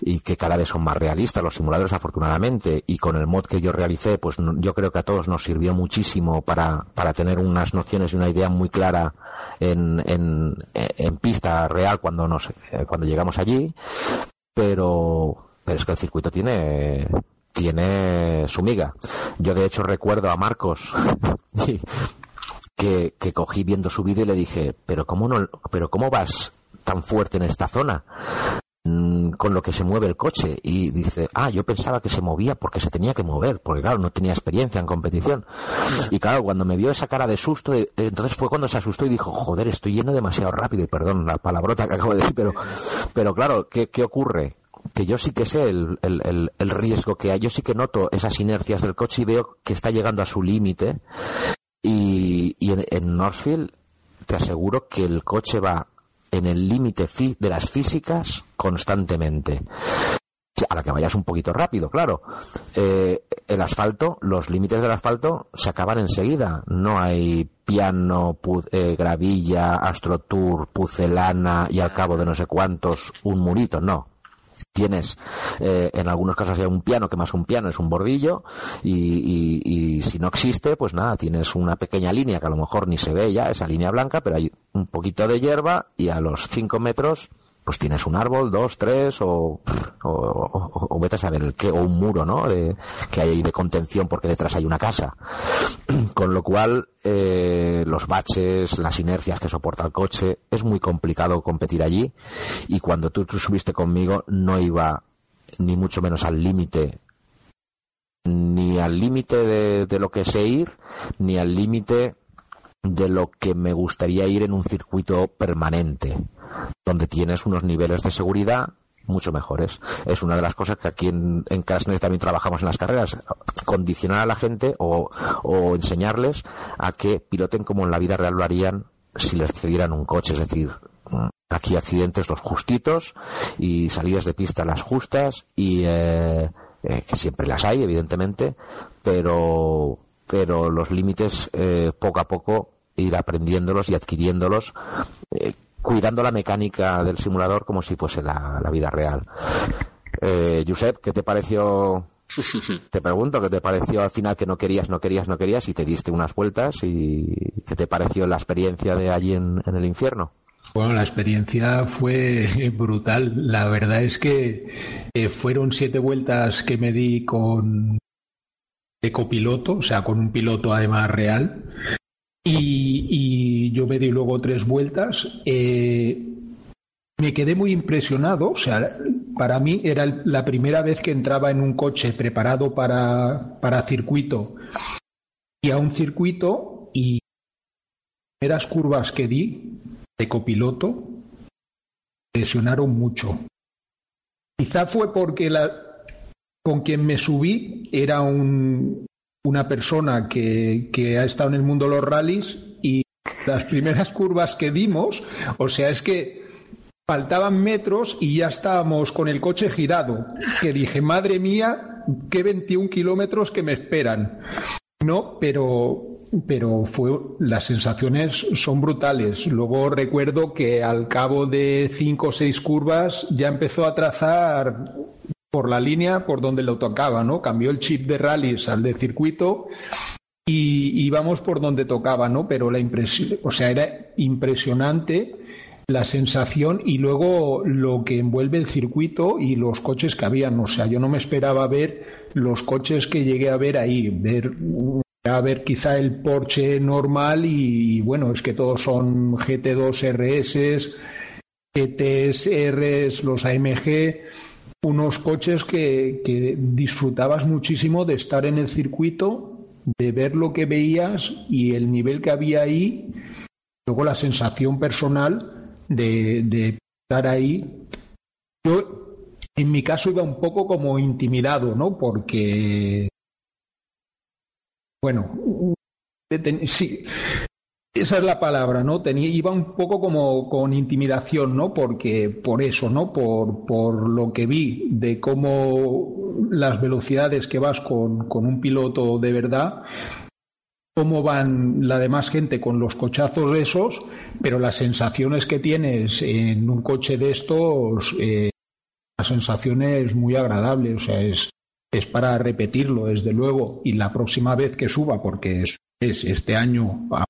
[SPEAKER 5] y que cada vez son más realistas los simuladores afortunadamente y con el mod que yo realicé pues yo creo que a todos nos sirvió muchísimo para, para tener unas nociones y una idea muy clara en, en, en pista real cuando nos eh, cuando llegamos allí. Pero pero es que el circuito tiene tiene su miga. Yo de hecho recuerdo a Marcos que, que cogí viendo su vídeo y le dije pero cómo no pero cómo vas tan fuerte en esta zona Mm, con lo que se mueve el coche y dice, ah, yo pensaba que se movía porque se tenía que mover, porque claro, no tenía experiencia en competición. Y claro, cuando me vio esa cara de susto, eh, entonces fue cuando se asustó y dijo, joder, estoy yendo demasiado rápido, y perdón la palabrota que acabo de decir, pero, pero claro, ¿qué, qué ocurre? que yo sí que sé el, el, el, riesgo que hay, yo sí que noto esas inercias del coche y veo que está llegando a su límite y, en, Northfield te aseguro que el coche va en el límite de las físicas constantemente. A la que vayas un poquito rápido, claro. Eh, el asfalto, los límites del asfalto se acaban enseguida. No hay piano, eh, gravilla, astrotour, pucelana y al cabo de no sé cuántos un murito, no tienes eh, en algunos casos ya un piano que más un piano es un bordillo y, si no existe pues nada tienes una pequeña línea que a lo mejor ni se ve ya esa línea blanca pero hay un poquito de hierba y a los cinco metros pues tienes un árbol, dos, tres, o, o, vete a saber el qué, o un muro, ¿no? que hay de contención porque detrás hay una casa. Con lo cual, eh, los baches, las inercias que soporta el coche, es muy complicado competir allí. Y cuando tú, subiste conmigo, no iba ni mucho menos al límite ni al límite de, de, lo que sé ir, ni al límite de lo que me gustaría ir en un circuito permanente donde tienes unos niveles de seguridad mucho mejores. Es una de las cosas que aquí en, en también trabajamos en las carreras, condicionar a la gente o, enseñarles a que piloten como en la vida real lo harían si les cedieran un coche, es decir, aquí accidentes los justitos y salidas de pista las justas y eh, eh, que siempre las hay evidentemente, pero pero los límites eh, poco a poco ir aprendiéndolos y adquiriéndolos cuidando la mecánica del simulador como si fuese la, vida real. Eh, Josep, ¿qué te pareció? Te pregunto, ¿qué te pareció al final que no querías, no querías, no querías y te diste unas vueltas? ¿Y qué te pareció la experiencia de allí en, el infierno?
[SPEAKER 9] Bueno, la experiencia fue brutal. La verdad es que eh, fueron siete vueltas que me di con de copiloto, o sea, con un piloto además real. Y, yo me di luego tres vueltas. Eh, me quedé muy impresionado, o sea, para mí era la primera vez que entraba en un coche preparado para, para circuito y a un circuito y las primeras curvas que di de copiloto impresionaron mucho. Quizá fue porque la, con quien me subí era un, una persona que, ha estado en el mundo de los rallies y las primeras curvas que dimos, o sea, es que faltaban metros y ya estábamos con el coche girado. Que dije, madre mía, qué 21 kilómetros que me esperan. No, pero, pero fue, las sensaciones son brutales. Luego recuerdo que al cabo de cinco o seis curvas ya empezó a trazar por la línea por donde lo tocaba, ¿no? Cambió el chip de rallies al de circuito y íbamos por donde tocaba, ¿no? Pero la impresión, o sea, era impresionante la sensación y luego lo que envuelve el circuito y los coches que habían. O sea, yo no me esperaba ver los coches que llegué a ver ahí, ver a ver quizá el Porsche normal y, bueno, es que todos son GT2 RS, GTS los AMG, unos coches que, disfrutabas muchísimo de estar en el circuito, de ver lo que veías y el nivel que había ahí, luego la sensación personal de, estar ahí. Yo, en mi caso, iba un poco como intimidado, ¿no? Porque, bueno, sí, esa es la palabra, ¿no? Tenía, iba un poco como con intimidación, ¿no? Porque, por eso, ¿no? Por, por lo que vi de cómo las velocidades que vas con, con un piloto de verdad cómo van la demás gente con los cochazos esos, pero las sensaciones que tienes en un coche de estos, eh, la sensación es muy agradable, o sea, es, es para repetirlo, desde luego, y la próxima vez que suba, porque es, este año, a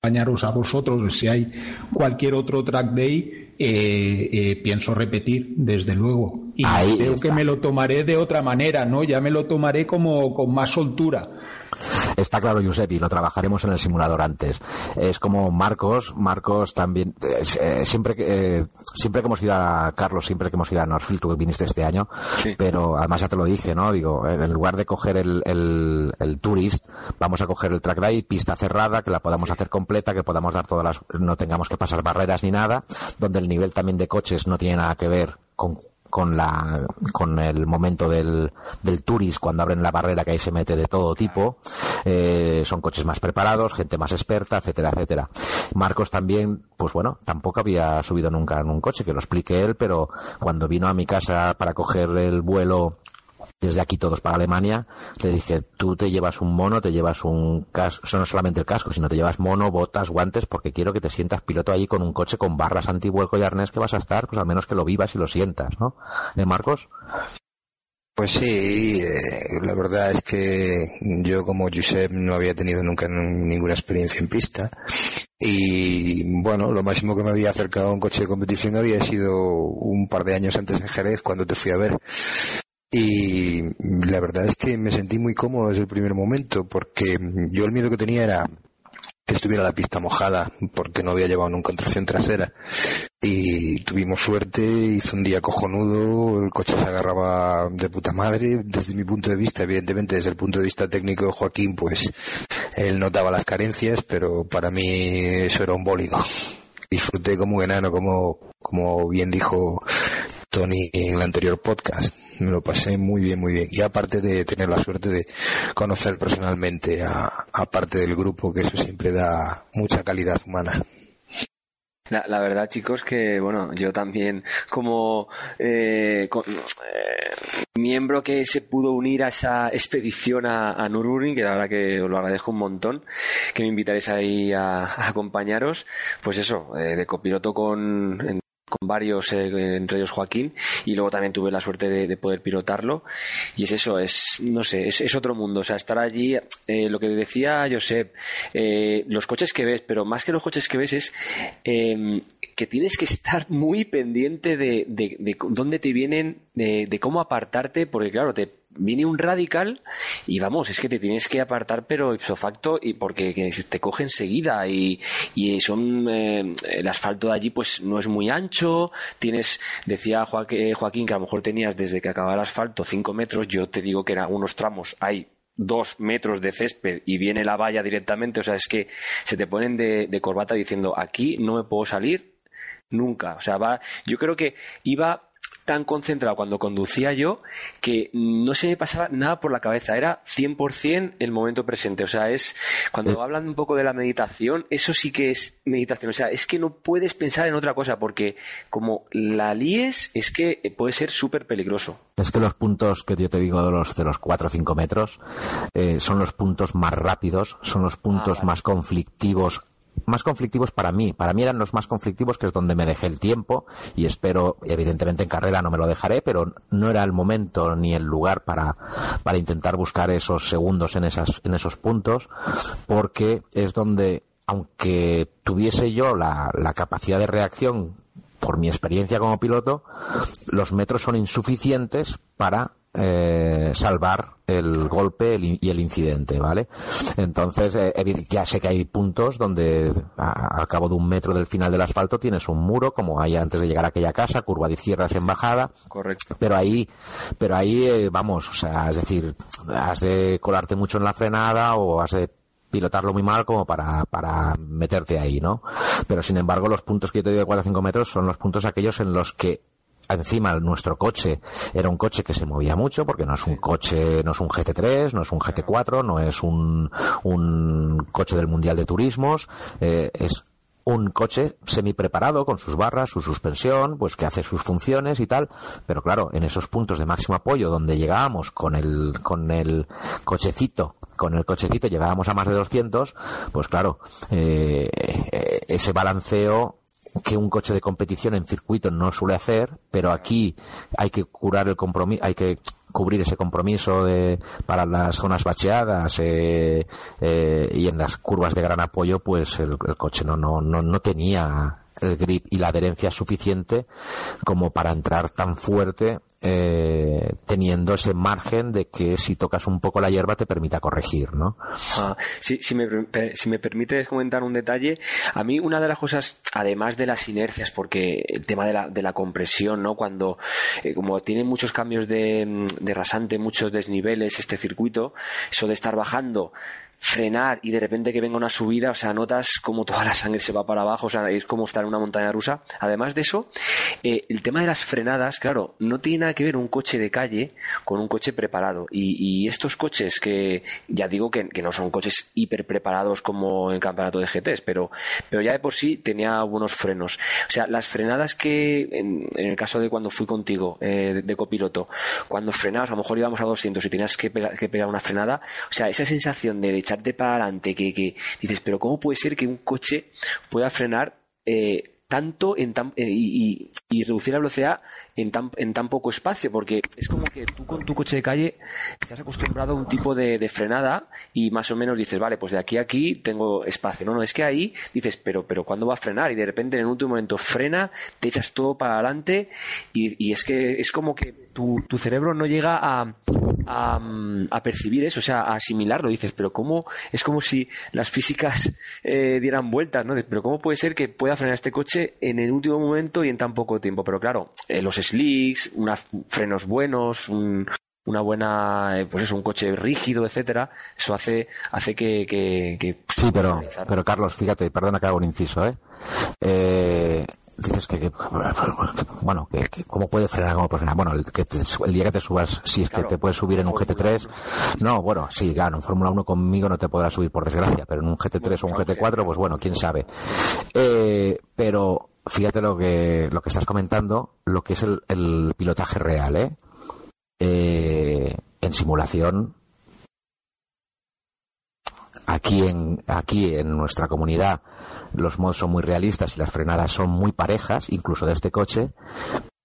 [SPEAKER 9] acompañaros a vosotros, si hay cualquier otro track day, eh, eh, pienso repetir, desde luego. Y creo que me lo tomaré de otra manera, ¿no? Ya me lo tomaré como con más soltura
[SPEAKER 5] Está claro, Giuseppe, y lo trabajaremos en el simulador antes. Es como Marcos, Marcos también, eh, siempre, que, eh, siempre que hemos ido a Carlos, siempre que hemos ido a Norfield, tú viniste este año, pero además ya te lo dije, ¿no? Digo, en lugar de coger el, el, el Tourist, vamos a coger el track day, pista cerrada, que la podamos hacer completa, que podamos dar todas las, no tengamos que pasar barreras ni nada, donde el nivel también de coches no tiene nada que ver con con la con el momento del, del turis cuando abren la barrera que ahí se mete de todo tipo. Eh, son coches más preparados gente más experta etcétera etcétera. Marcos también pues bueno tampoco había subido nunca en un coche que lo explique él pero cuando vino a mi casa para coger el vuelo desde aquí todos para Alemania, le dije, tú te llevas un mono, te llevas un casco, no solamente el casco, sino te llevas mono, botas, guantes, porque quiero que te sientas piloto allí con un coche con barras antivuelco y arnés que vas a estar, pues al menos que lo vivas y lo sientas, ¿no? ¿Eh, Marcos?
[SPEAKER 7] Pues sí, eh, la verdad es que yo como Josep no había tenido nunca ninguna experiencia en pista y bueno, lo máximo que me había acercado a un coche de competición había sido un par de años antes en Jerez cuando te fui a ver y la verdad es que me sentí muy cómodo desde el primer momento porque yo el miedo que tenía era que estuviera la pista mojada porque no había llevado nunca tracción trasera y tuvimos suerte, hizo un día cojonudo, el coche se agarraba de puta madre, desde mi punto de vista, evidentemente desde el punto de vista técnico de Joaquín, pues él notaba las carencias, pero para mí eso era un bólido. Disfruté como un enano, como, como bien dijo Tony en el anterior podcast. Me lo pasé muy bien, muy bien. Y aparte de tener la suerte de conocer personalmente a, parte del grupo, que eso siempre da mucha calidad humana.
[SPEAKER 4] La, verdad, chicos, que bueno, yo también como eh, eh, miembro que se pudo unir a esa expedición a, a Nürburgring, que la verdad que os lo agradezco un montón, que me invitaréis ahí a, acompañaros, pues eso, eh, de copiloto con con varios, eh, entre ellos Joaquín, y luego también tuve la suerte de, poder pilotarlo. Y es eso, es, no sé, es, otro mundo. O sea, estar allí, eh, lo que decía Josep, eh, los coches que ves, pero más que los coches que ves es em, que tienes que estar muy pendiente de, de, de dónde te vienen, de, cómo apartarte, porque claro, te viene un radical y vamos, es que te tienes que apartar pero ipso facto y porque te coge enseguida y, y son eh, el asfalto de allí pues no es muy ancho, tienes, decía Joaquín que a lo mejor tenías desde que acababa el asfalto 5 metros, yo te digo que en algunos tramos hay dos metros de césped y viene la valla directamente, o sea, es que se te ponen de, de corbata diciendo aquí no me puedo salir nunca, o sea, va, yo creo que iba tan concentrado cuando conducía yo que no se me pasaba nada por la cabeza. Era 100% el momento presente. O sea, es cuando eh. hablan un poco de la meditación, eso sí que es meditación. O sea, es que no puedes pensar en otra cosa porque como la líes es que puede ser súper peligroso.
[SPEAKER 5] Es que los puntos que yo te digo de los, de los 4 o 5 metros eh, son los puntos más rápidos, son los puntos ah, más conflictivos más conflictivos para mí. Para mí eran los más conflictivos, que es donde me dejé el tiempo y espero, evidentemente en carrera no me lo dejaré, pero no era el momento ni el lugar para, para intentar buscar esos segundos en, esas, en esos puntos, porque es donde, aunque tuviese yo la, la capacidad de reacción por mi experiencia como piloto, los metros son insuficientes para eh, salvar el golpe y el incidente, ¿vale? Entonces, eh, ya sé que hay puntos donde al cabo de un metro del final del asfalto tienes un muro, como hay antes de llegar a aquella casa, curva de izquierdas en bajada.
[SPEAKER 4] Correcto.
[SPEAKER 5] Pero ahí, pero ahí, eh, vamos, o sea, es decir, has de colarte mucho en la frenada o has de pilotarlo muy mal como para, para meterte ahí, ¿no? Pero sin embargo, los puntos que yo te digo de 4 o 5 metros son los puntos aquellos en los que encima nuestro coche era un coche que se movía mucho porque no es un coche, no es un GT3, no es un GT4, no es un, un coche del Mundial de Turismos, eh, es un coche semi preparado con sus barras, su suspensión, pues que hace sus funciones y tal, pero claro, en esos puntos de máximo apoyo donde llegábamos con el con el cochecito, con el cochecito llegábamos a más de 200, pues claro, eh, eh, ese balanceo que un coche de competición en circuito no suele hacer, pero aquí hay que curar el compromiso, hay que cubrir ese compromiso de, para las zonas bacheadas eh, eh, y en las curvas de gran apoyo, pues el, el coche no, no, no, no tenía el grip y la adherencia suficiente como para entrar tan fuerte eh, teniendo ese margen de que si tocas un poco la hierba te permita corregir, ¿no?
[SPEAKER 4] Ah, si, si, me, si me permites comentar un detalle, a mí una de las cosas, además de las inercias, porque el tema de la, de la compresión, ¿no? Cuando, eh, como tiene muchos cambios de, de rasante, muchos desniveles este circuito, eso de estar bajando frenar y de repente que venga una subida, o sea, notas como toda la sangre se va para abajo, o sea, es como estar en una montaña rusa. Además de eso, eh, el tema de las frenadas, claro, no tiene nada que ver un coche de calle con un coche preparado. Y, estos coches que, ya digo que, no son coches hiper preparados como en campeonato de GTs, pero, pero ya de por sí tenía buenos frenos. O sea, las frenadas que, en, el caso de cuando fui contigo, eh, de copiloto, cuando frenabas, a lo mejor íbamos a 200 y tenías que que pegar una frenada, o sea, esa sensación de echarte para adelante, que, que dices, pero ¿cómo puede ser que un coche pueda frenar eh, tanto en tan, eh, y, y, reducir la velocidad en tan, en tan poco espacio, porque es como que tú con tu coche de calle estás acostumbrado a un tipo de, de, frenada y más o menos dices, vale, pues de aquí a aquí tengo espacio. No, no, es que ahí dices, pero, pero ¿cuándo va a frenar? Y de repente en el último momento frena, te echas todo para adelante y, y es que es como que tu, tu cerebro no llega a, a, percibir eso, o sea, a asimilarlo. Dices, pero ¿cómo? Es como si las físicas eh, dieran vueltas, ¿no? Pero ¿cómo puede ser que pueda frenar este coche en el último momento y en tan poco tiempo? Pero claro, eh, los slicks, unos frenos buenos, un, una buena, eh, pues es un coche rígido, etcétera, eso hace, hace que, que, que
[SPEAKER 5] sí, pero, pero Carlos, fíjate, perdona que hago un inciso, ¿eh? eh dices que, bueno, que, cómo puede frenar, cómo puede frenar. Bueno, el, que el día que te subas, si es que te puedes subir en un GT3, no, bueno, sí, claro, en Fórmula 1 conmigo no te podrás subir por desgracia, pero en un GT3 o un GT4, pues bueno, quién sabe. Eh, pero fíjate lo que, lo que estás comentando, lo que es el, pilotaje real, ¿eh? eh en simulación aquí en aquí en nuestra comunidad los mods son muy realistas y las frenadas son muy parejas, incluso de este coche,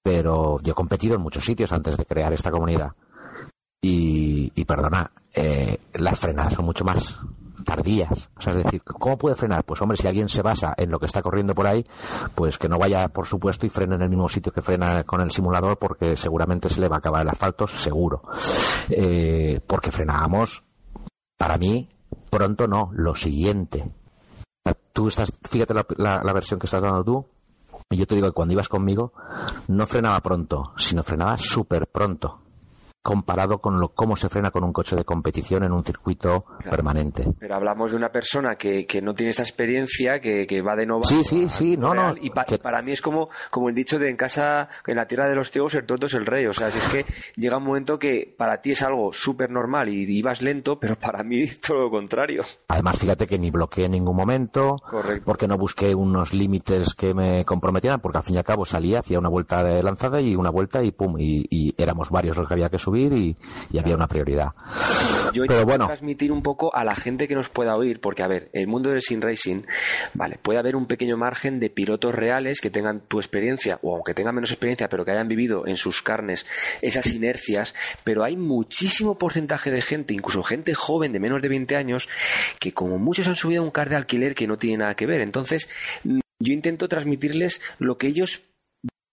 [SPEAKER 5] pero yo he competido en muchos sitios antes de crear esta comunidad. Y, perdona, eh, las frenadas son mucho más tardías. O sea, es decir, ¿cómo puede frenar? Pues hombre, si alguien se basa en lo que está corriendo por ahí, pues que no vaya, por supuesto, y frene en el mismo sitio que frena con el simulador, porque seguramente se le va a acabar el asfalto, seguro. Eh, porque frenábamos, para mí, pronto no, lo siguiente. Tú estás, fíjate la, la versión que estás dando tú, y yo te digo que cuando ibas conmigo, no frenaba pronto, sino frenaba súper pronto comparado con lo, cómo se frena con un coche de competición en un circuito permanente.
[SPEAKER 4] Pero hablamos de una persona que, que no tiene esta experiencia, que, que va de nuevo.
[SPEAKER 5] Sí, sí, sí, no, no.
[SPEAKER 4] Y para mí es como, como el dicho de en casa, en la tierra de los ciegos, el tonto es el rey. O sea, es que llega un momento que para ti es algo súper normal y, ibas lento, pero para mí todo lo contrario.
[SPEAKER 5] Además, fíjate que ni bloqueé en ningún momento, porque no busqué unos límites que me comprometieran, porque al fin y al cabo salía, hacía una vuelta de lanzada y una vuelta y pum, y, y éramos varios los que había que subir y, había una prioridad.
[SPEAKER 4] Yo Pero bueno. transmitir un poco a la gente que nos pueda oír, porque a ver, el mundo del sim racing, vale, puede haber un pequeño margen de pilotos reales que tengan tu experiencia, o aunque tengan menos experiencia, pero que hayan vivido en sus carnes esas inercias, pero hay muchísimo porcentaje de gente, incluso gente joven de menos de 20 años, que como muchos han subido a un car de alquiler que no tiene nada que ver. Entonces, yo intento transmitirles lo que ellos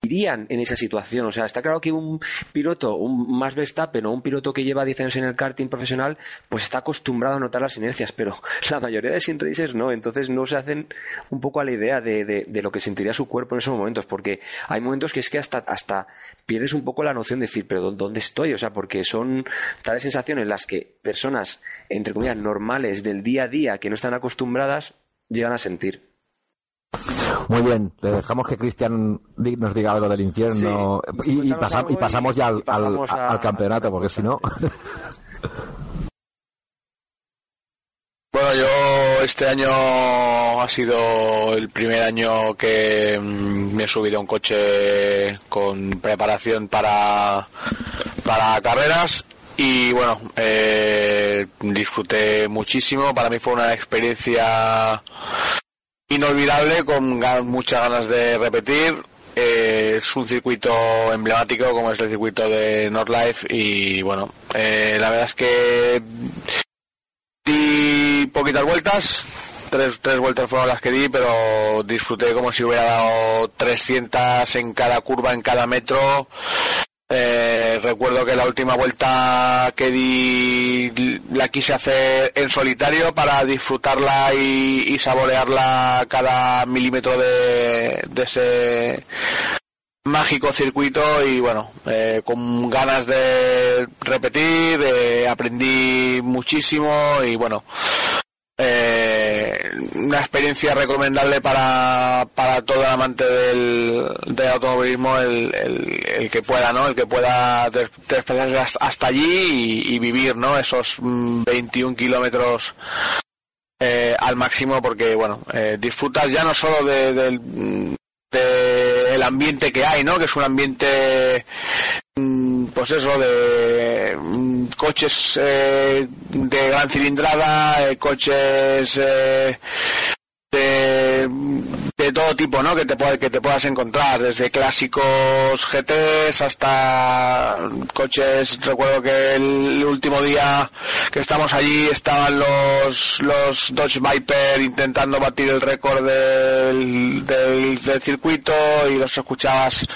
[SPEAKER 4] irían en esa situación. O sea, está claro que un piloto, un más Verstappen o un piloto que lleva 10 años en el karting profesional, pues está acostumbrado a notar las inercias, pero la mayoría de sin racers no. Entonces no se hacen un poco a la idea de, de, lo que sentiría su cuerpo en esos momentos, porque hay momentos que es que hasta, hasta pierdes un poco la noción de decir, pero ¿dónde estoy? O sea, porque son tales sensaciones las que personas, entre comillas, normales del día a día que no están acostumbradas, llegan a sentir.
[SPEAKER 5] Muy bien, le dejamos que Cristian nos diga algo del infierno y, pasamos ya al, campeonato, porque si no...
[SPEAKER 6] Bueno, yo este año ha sido el primer año que mm, me he subido a un coche con preparación para, para carreras y bueno, eh, disfruté muchísimo. Para mí fue una experiencia inolvidable, con muchas ganas de repetir. Eh, es un circuito emblemático como es el circuito de Nordlife y bueno, eh, la verdad es que di poquitas vueltas, tres, tres vueltas fueron las que di, pero disfruté como si hubiera dado 300 en cada curva, en cada metro. Eh, recuerdo que la última vuelta que di la quise hacer en solitario para disfrutarla y, saborearla cada milímetro de, ese mágico circuito y bueno, eh, con ganas de repetir, eh, aprendí muchísimo y bueno, eh, una experiencia recomendable para, para todo amante del, del automovilismo el, el, que pueda no el que pueda desplazarse hasta allí y, vivir no esos 21 mm, kilómetros eh, al máximo porque bueno eh, disfrutas ya no solo de, del de el ambiente que hay, ¿no? Que es un ambiente, mm, pues eso, de mm, coches eh, de gran cilindrada, eh, coches eh, de todo tipo, ¿no? Que te, que te puedas encontrar, desde clásicos GTs hasta coches. Recuerdo que el último día que estamos allí estaban los, los Dodge Viper intentando batir el récord del, del, circuito y los escuchabas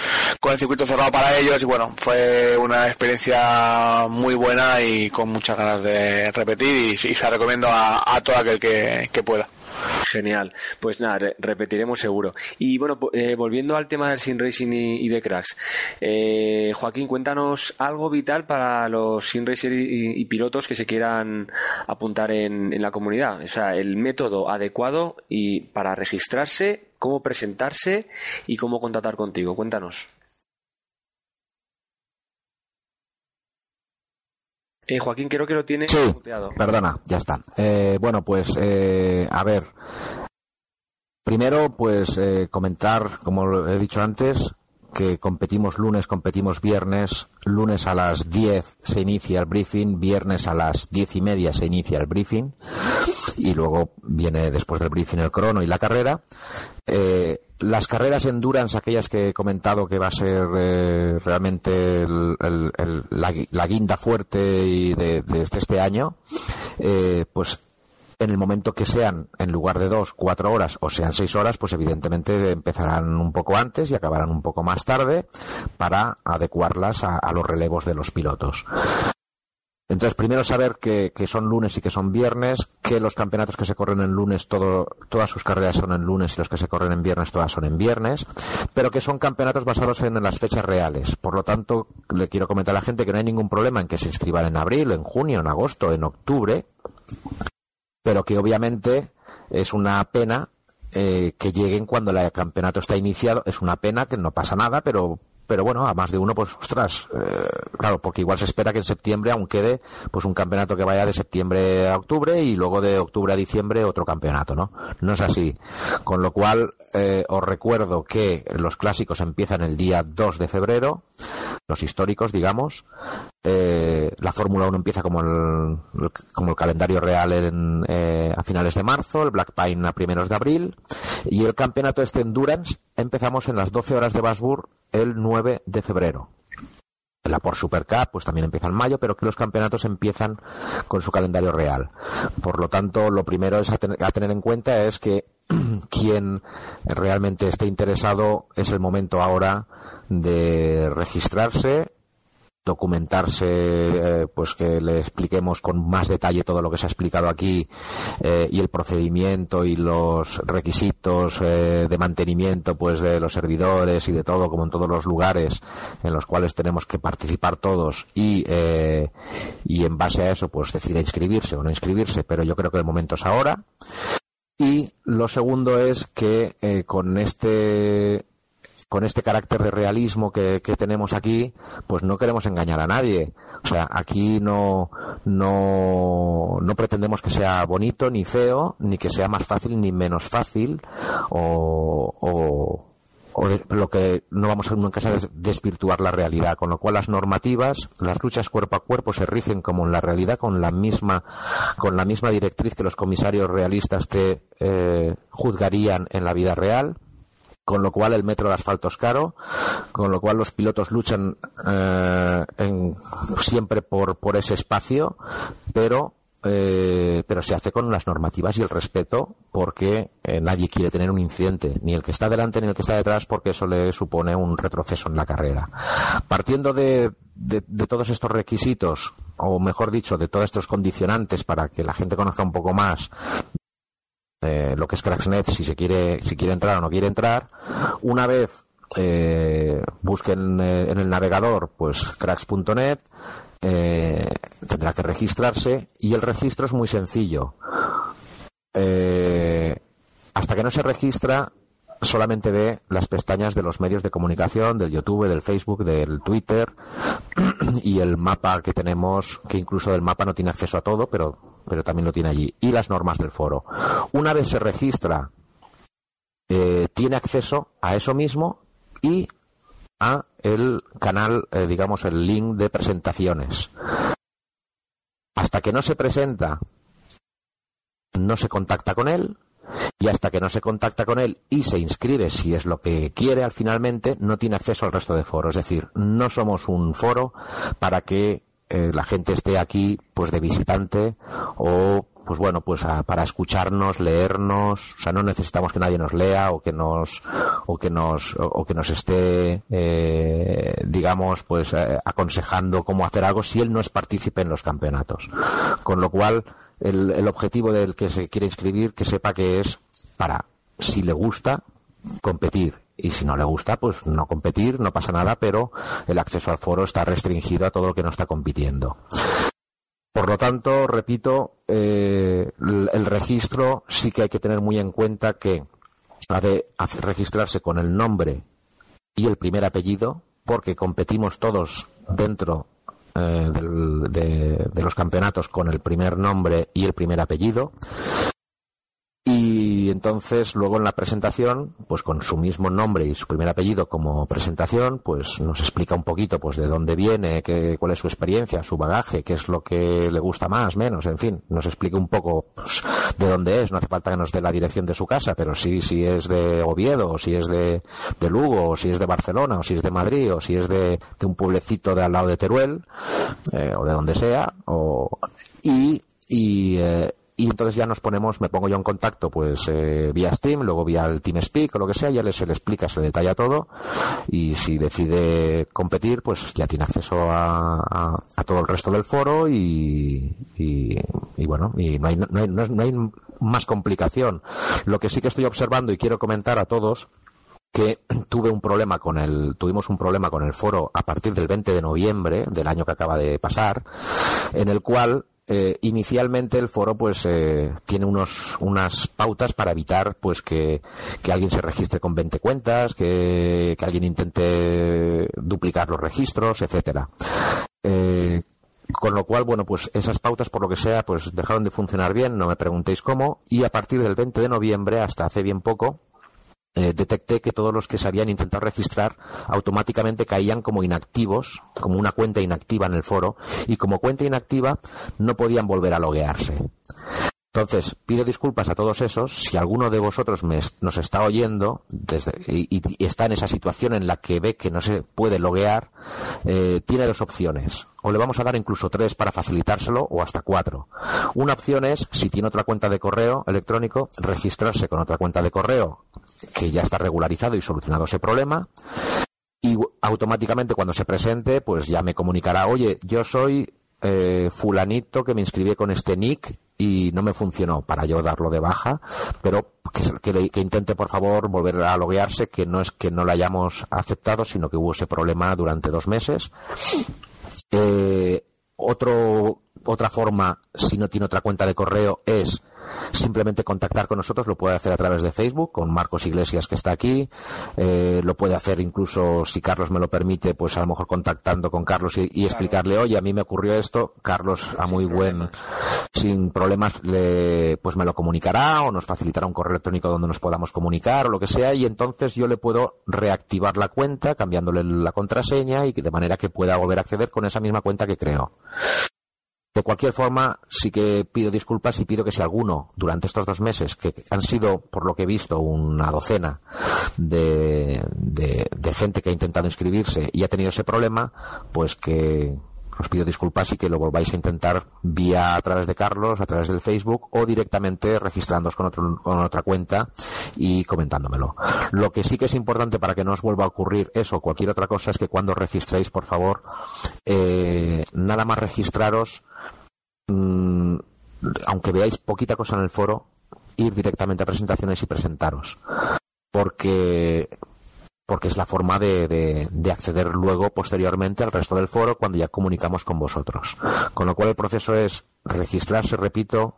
[SPEAKER 6] con el circuito cerrado para ellos y bueno, fue una experiencia muy buena y con muchas ganas de repetir y, se la recomiendo a, a todo aquel que, que pueda.
[SPEAKER 4] Genial. Pues nada, repetiremos seguro. Y bueno, eh, volviendo al tema del Sin Racing y, de cracks, eh, Joaquín, cuéntanos algo vital para los Sin Racing y, pilotos que se quieran apuntar en, en, la comunidad. O sea, el método adecuado y para registrarse, cómo presentarse y cómo contactar contigo. Cuéntanos. Eh, Joaquín, creo que lo tiene
[SPEAKER 5] sí, Perdona, ya está. Eh, bueno, pues, eh, a ver. Primero, pues, eh, comentar, como he dicho antes, que competimos lunes, competimos viernes. Lunes a las 10 se inicia el briefing, viernes a las diez y media se inicia el briefing y luego viene después del briefing el crono y la carrera. Eh, las carreras endurance, aquellas que he comentado que va a ser eh, realmente la, guinda fuerte y de, este año, eh, pues en el momento que sean, en lugar de dos, cuatro horas o sean seis horas, pues evidentemente empezarán un poco antes y acabarán un poco más tarde para adecuarlas a, los relevos de los pilotos. Entonces, primero saber que, son lunes y que son viernes, que los campeonatos que se corren en lunes, todo, todas sus carreras son en lunes y los que se corren en viernes, todas son en viernes, pero que son campeonatos basados en, las fechas reales. Por lo tanto, le quiero comentar a la gente que no hay ningún problema en que se inscriban en abril, en junio, en agosto, en octubre, pero que obviamente es una pena eh, que lleguen cuando el campeonato está iniciado. Es una pena que no pasa nada, pero pero bueno, a más de uno, pues, ostras, eh, claro, porque igual se espera que en septiembre aún quede, pues, un campeonato que vaya de septiembre a octubre y luego de octubre a diciembre otro campeonato, ¿no? No es así. Con lo cual, eh, os recuerdo que los clásicos empiezan el día 2 de febrero, los históricos, digamos. Eh, la Fórmula 1 empieza como el, como el calendario real en, eh, a finales de marzo, el Black Pine a primeros de abril, y el campeonato este Endurance empezamos en las 12 horas de Basburg el 9 de febrero. La por Super Cup pues también empieza en mayo, pero que los campeonatos empiezan con su calendario real. Por lo tanto, lo primero es a tener en cuenta es que quien realmente esté interesado es el momento ahora de registrarse documentarse, eh, pues que le expliquemos con más detalle todo lo que se ha explicado aquí eh, y el procedimiento y los requisitos eh, de mantenimiento, pues de los servidores y de todo, como en todos los lugares en los cuales tenemos que participar todos y y en base a eso, pues decide inscribirse o no inscribirse, pero yo creo que el momento es ahora. Y lo segundo es que con este con este carácter de realismo que, tenemos aquí, pues no queremos engañar a nadie. O sea, aquí no, no, no pretendemos que sea bonito ni feo, ni que sea más fácil ni menos fácil, o o lo que no vamos a nunca es desvirtuar la realidad, con lo cual las normativas, las luchas cuerpo a cuerpo se rigen como en la realidad con la misma con la misma directriz que los comisarios realistas te eh, juzgarían en la vida real con lo cual el metro de asfalto es caro, con lo cual los pilotos luchan eh, siempre por, ese espacio, pero eh, se hace con las normativas y el respeto porque eh, nadie quiere tener un incidente, ni el que está delante ni el que está detrás, porque eso le supone un retroceso en la carrera. Partiendo de, todos estos requisitos, o mejor dicho, de todos estos condicionantes para que la gente conozca un poco más eh, lo que es Cracksnet, si se quiere, si quiere entrar o no quiere entrar, una vez busquen en el navegador pues cracks.net eh, tendrá que registrarse y el registro es muy sencillo. Eh, hasta que no se registra, solamente ve las pestañas de los medios de comunicación, del YouTube, del Facebook, del Twitter y el mapa que tenemos, que incluso del mapa no tiene acceso a todo, pero, pero también lo tiene allí, y las normas del foro. Una vez se registra, eh, tiene acceso a eso mismo y a el canal, eh, digamos, el link de presentaciones. Hasta que no se presenta, no se contacta con él, y hasta que no se contacta con él y se inscribe si es lo que quiere al finalmente, no tiene acceso al resto de foros. Es decir, no somos un foro para que eh, la gente esté aquí pues de visitante o pues bueno, pues para escucharnos, leernos, o sea, no necesitamos que nadie nos lea o que nos o que nos o, que nos esté eh, digamos pues eh, aconsejando cómo hacer algo si él no es partícipe en los campeonatos. Con lo cual el, el objetivo del que se quiere inscribir que sepa que es para si le gusta competir y si no le gusta, pues no competir, no pasa nada, pero el acceso al foro está restringido a todo lo que no está compitiendo. Por lo tanto, repito, eh, el, registro sí que hay que tener muy en cuenta que ha de registrarse con el nombre y el primer apellido, porque competimos todos dentro eh, de, los campeonatos con el primer nombre y el primer apellido y entonces luego en la presentación, pues con su mismo nombre y su primer apellido como presentación, pues nos explica un poquito pues de dónde viene, qué, cuál es su experiencia, su bagaje, qué es lo que le gusta más, menos, en fin, nos explica un poco pues, de dónde es, no hace falta que nos dé la dirección de su casa, pero sí si es de Oviedo, o si es de, de Lugo, o si es de Barcelona, o si es de Madrid, o si es de, de un pueblecito de al lado de Teruel, eh, o de donde sea, o, y, y eh, y entonces ya nos ponemos, me pongo yo en contacto pues eh, vía Steam, luego vía el TeamSpeak o lo que sea, ya le, se le explica, se detalla todo y si decide competir pues ya tiene acceso a, a, todo el resto del foro y, y, bueno, y no hay, no, hay, no hay más complicación. Lo que sí que estoy observando y quiero comentar a todos que tuve un problema con el, tuvimos un problema con el foro a partir del 20 de noviembre del año que acaba de pasar, en el cual eh, inicialmente el foro pues eh, tiene unos unas pautas para evitar pues que, que alguien se registre con 20 cuentas que, que alguien intente duplicar los registros etcétera. Eh, con lo cual, bueno, pues esas pautas, por lo que sea, pues dejaron de funcionar bien, no me preguntéis cómo, y a partir del 20 de noviembre, hasta hace bien poco, eh, detecté que todos los que se habían intentado registrar automáticamente caían como inactivos, como una cuenta inactiva en el foro, y como cuenta inactiva no podían volver a loguearse. Entonces, pido disculpas a todos esos. Si alguno de vosotros nos está oyendo y, está en esa situación en la que ve que no se puede loguear, eh, tiene dos opciones. O le vamos a dar incluso tres para facilitárselo o hasta cuatro. Una opción es, si tiene otra cuenta de correo electrónico, registrarse con otra cuenta de correo que ya está regularizado y solucionado ese problema. Y automáticamente cuando se presente, pues ya me comunicará, oye, yo soy eh, fulanito que me inscribí con este nick y no me funcionó para yo darlo de baja, pero que, intente por favor volver a loguearse, que no es que no lo hayamos aceptado, sino que hubo ese problema durante dos meses. Eh, otro, otra forma, si no tiene otra cuenta de correo, es simplemente contactar con nosotros, lo puede hacer a través de Facebook, con Marcos Iglesias que está aquí, eh, lo puede hacer incluso, si Carlos me lo permite, pues a lo mejor contactando con Carlos y, explicarle, oye, a mí me ocurrió esto, Carlos a muy buen, sin problemas, le, pues me lo comunicará o nos facilitará un correo electrónico donde nos podamos comunicar o lo que sea y entonces yo le puedo reactivar la cuenta cambiándole la contraseña y de manera que pueda volver a acceder con esa misma cuenta que creó. De cualquier forma, sí que pido disculpas y pido que si alguno, durante estos dos meses, que han sido, por lo que he visto, una docena de, de, gente que ha intentado inscribirse y ha tenido ese problema, pues que, os pido disculpas y que lo volváis a intentar vía a través de Carlos, a través del Facebook o directamente registrándoos con, otro, con otra cuenta y comentándomelo. Lo que sí que es importante para que no os vuelva a ocurrir eso o cualquier otra cosa es que cuando registréis, por favor, eh, nada más registraros, mmm, aunque veáis poquita cosa en el foro, ir directamente a presentaciones y presentaros. Porque porque es la forma de, de, acceder luego, posteriormente, al resto del foro cuando ya comunicamos con vosotros. Con lo cual el proceso es registrarse, repito,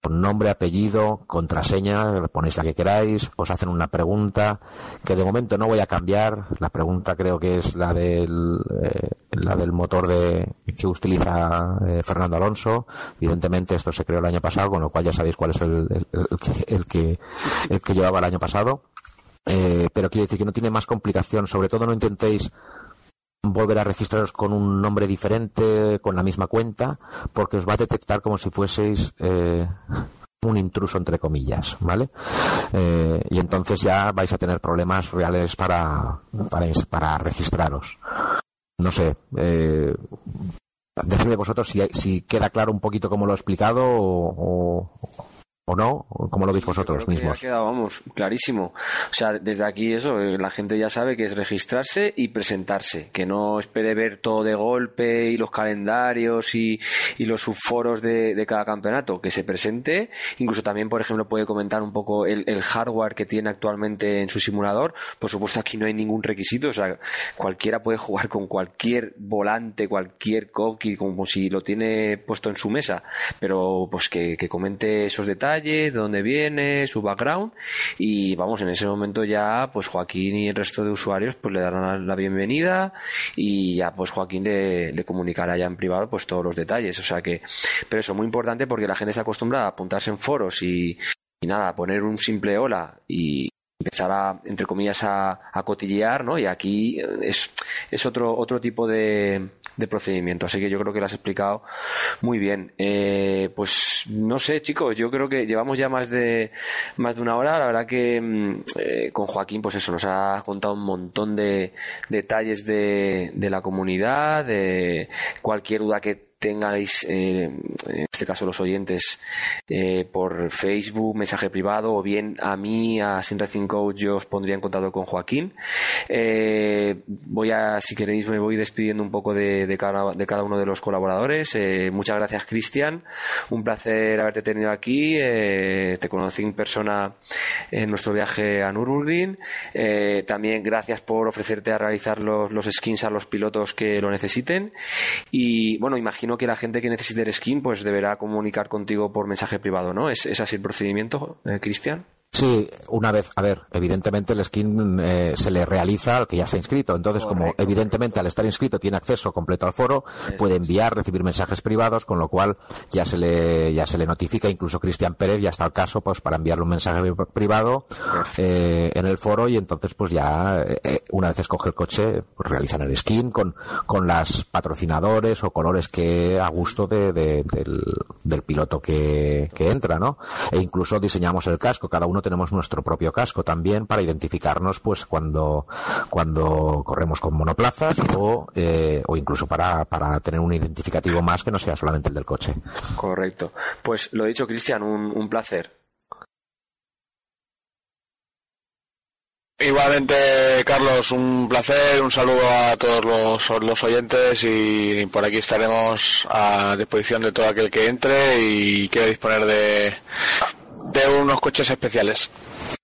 [SPEAKER 5] con nombre, apellido, contraseña, ponéis la que queráis, os hacen una pregunta que de momento no voy a cambiar. La pregunta creo que es la del, eh, la del motor de, que utiliza eh, Fernando Alonso. Evidentemente esto se creó el año pasado, con lo cual ya sabéis cuál es el, el que, el que llevaba el año pasado eh, pero quiero decir que no tiene más complicación. Sobre todo no intentéis volver a registraros con un nombre diferente, con la misma cuenta, porque os va a detectar como si fueseis eh, un intruso, entre comillas, ¿vale? Eh, y entonces ya vais a tener problemas reales para, para, registraros. No sé, eh, decidme vosotros si, si queda claro un poquito cómo lo he explicado ¿O no? ¿Cómo lo veis vosotros mismos?
[SPEAKER 4] Ha quedado, vamos, clarísimo. O sea, desde aquí eso, eh, la gente ya sabe que es registrarse y presentarse, que no espere ver todo de golpe y los calendarios y, los subforos de, cada campeonato, que se presente. Incluso también, por ejemplo, puede comentar un poco el, hardware que tiene actualmente en su simulador. Por supuesto, aquí no hay ningún requisito, o sea, cualquiera puede jugar con cualquier volante, cualquier cockpit, como si lo tiene puesto en su mesa, pero pues que comente esos detalles de dónde viene, su background y vamos, en ese momento ya pues Joaquín y el resto de usuarios pues le darán la bienvenida y ya pues Joaquín le, le comunicará ya en privado pues todos los detalles, o sea que, pero eso es muy importante porque la gente está acostumbrada a apuntarse en foros y, y nada, poner un simple hola y, empezar a, entre comillas, a, a, cotillear, ¿no? Y aquí es, es otro, otro tipo de, de procedimiento. Así que yo creo que lo has explicado muy bien. Eh, pues no sé, chicos, yo creo que llevamos ya más de, más de una hora. La verdad que mm, eh, con Joaquín, pues eso, nos ha contado un montón de detalles de, de la comunidad, de cualquier duda que tengáis, eh, en este caso los oyentes, eh, por Facebook, mensaje privado, o bien a mí, a Sin Racing Coach, yo os pondría en contacto con Joaquín. Eh, voy a, si queréis, me voy despidiendo un poco de, de, cada, de cada uno de los colaboradores. muchas gracias, Cristian. Un placer haberte tenido aquí. te conocí en persona en nuestro viaje a Nürburgring. también gracias por ofrecerte a realizar los, los skins a los pilotos que lo necesiten. Y bueno, imagino que la gente que necesite el skin pues deberá comunicar contigo por mensaje privado, ¿no? ¿Es, es así el procedimiento, eh, Cristian?
[SPEAKER 5] Sí, una vez, a ver, evidentemente el skin eh, se le realiza al que ya está inscrito. Entonces, como evidentemente al estar inscrito tiene acceso completo al foro, puede enviar, recibir mensajes privados, con lo cual ya se le ya se le notifica. Incluso Cristian Pérez ya está al caso, pues para enviarle un mensaje privado eh, en el foro y entonces, pues ya eh, una vez escoge el coche, pues realizan el skin con con las patrocinadores o colores que a gusto de, del, del piloto que, que entra, ¿no? E incluso diseñamos el casco, cada uno tenemos nuestro propio casco también para identificarnos pues cuando, cuando corremos con monoplazas o, eh, o incluso para, para tener un identificativo más que no sea solamente el del coche.
[SPEAKER 4] Correcto. Pues lo dicho, Cristian, un, un placer.
[SPEAKER 6] Igualmente, Carlos, un placer, un saludo a todos los, los, oyentes y por aquí estaremos a disposición de todo aquel que entre y quiera disponer de, de unos coches especiales.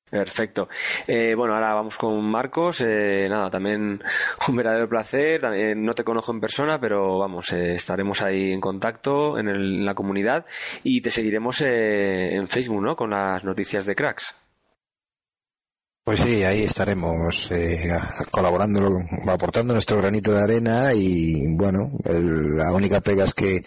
[SPEAKER 4] Perfecto. Eh, bueno, ahora vamos con Marcos. Eh, nada, también un verdadero placer. También no te conozco en persona, pero vamos, eh, estaremos ahí en contacto en, la comunidad y te seguiremos en Facebook, ¿no? Con las noticias de Cracks.
[SPEAKER 7] Pues sí, ahí estaremos colaborando, aportando nuestro granito de arena y bueno, la única pega es que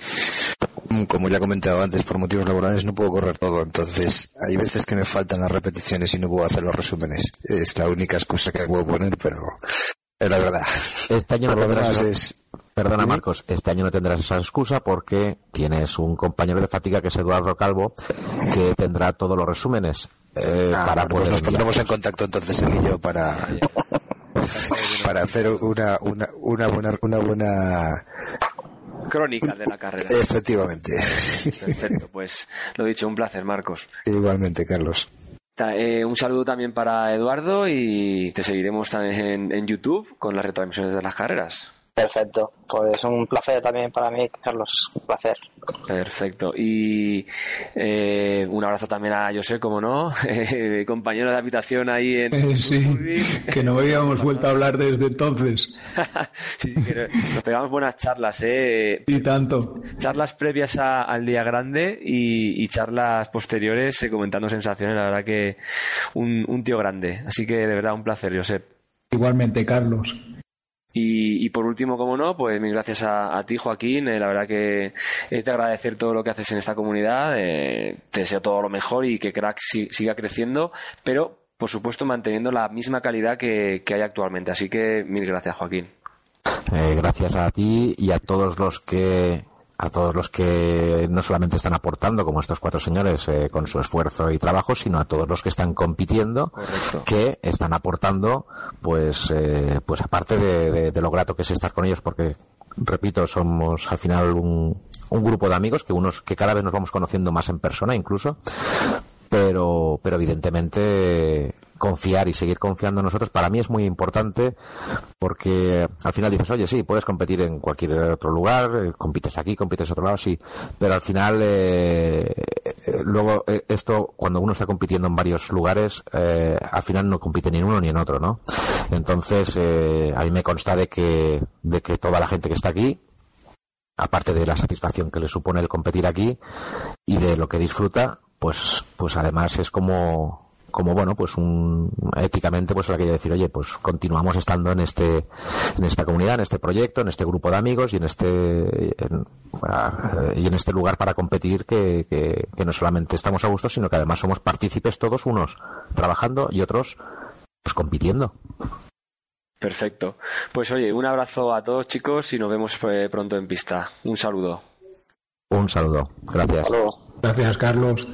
[SPEAKER 7] como ya he comentado antes, por motivos laborales no puedo correr todo, entonces hay veces que me faltan las repeticiones y no puedo hacer los resúmenes. Es la única excusa que puedo poner, pero es la verdad.
[SPEAKER 5] Este año no tendrás Perdona Marcos, este año no tendrás esa excusa porque tienes un compañero de fatiga que es Eduardo Calvo que tendrá todos los resúmenes. Eh, ah, para
[SPEAKER 7] pues nos pondremos en contacto entonces él y yo para para hacer una, una, una buena una buena
[SPEAKER 4] crónica de la carrera.
[SPEAKER 7] Efectivamente.
[SPEAKER 4] Perfecto, pues lo dicho, un placer, Marcos.
[SPEAKER 7] Igualmente, Carlos.
[SPEAKER 4] Eh, un saludo también para Eduardo y te seguiremos también en YouTube con las retransmisiones de las carreras.
[SPEAKER 8] Perfecto, pues un placer también para mí, Carlos, un placer.
[SPEAKER 4] Perfecto, y eh, un abrazo también a José, como no, compañero de habitación ahí en...
[SPEAKER 9] sí, que no habíamos vuelto a hablar desde entonces.
[SPEAKER 4] sí, sí, que nos pegamos buenas charlas, ¿eh?
[SPEAKER 9] Y tanto.
[SPEAKER 4] Charlas previas al día grande y, charlas posteriores eh, comentando sensaciones, la verdad que un, un tío grande. Así que de verdad un placer, José.
[SPEAKER 9] Igualmente, Carlos.
[SPEAKER 4] Y, por último, como no, pues mil gracias a, ti, Joaquín. Eh, la verdad que es de agradecer todo lo que haces en esta comunidad. Eh, te deseo todo lo mejor y que Crack siga creciendo, pero por supuesto manteniendo la misma calidad que, hay actualmente. Así que mil gracias, Joaquín.
[SPEAKER 5] Eh, gracias a ti y a todos los que a todos los que no solamente están aportando, como estos cuatro señores, eh, con su esfuerzo y trabajo, sino a todos los que están compitiendo, que están aportando, pues, eh, pues aparte de, lo grato que es estar con ellos, porque, repito, somos al final un, un grupo de amigos que unos que cada vez nos vamos conociendo más en persona, incluso, pero, pero evidentemente confiar y seguir confiando en nosotros para mí es muy importante porque al final dices, oye, sí, puedes competir en cualquier otro lugar, eh, compites aquí, compites en otro lado, sí, pero al final eh, eh, luego esto, cuando uno está compitiendo en varios lugares, al final no compite ni en uno ni en otro, ¿no? Entonces, a mí me consta de que, de que toda la gente que está aquí, aparte de la satisfacción que le supone el competir aquí y de lo que disfruta, pues, pues además es como, como bueno pues un éticamente pues la que decir oye pues continuamos estando en este en esta comunidad en este proyecto en este grupo de amigos y en este y en este lugar para competir que, que, no solamente estamos a gusto sino que además somos partícipes todos unos trabajando y otros pues compitiendo
[SPEAKER 4] perfecto. Pues oye un abrazo a todos chicos y nos vemos eh, pronto en pista. Un saludo.
[SPEAKER 5] Un saludo. Gracias.
[SPEAKER 9] Gracias Carlos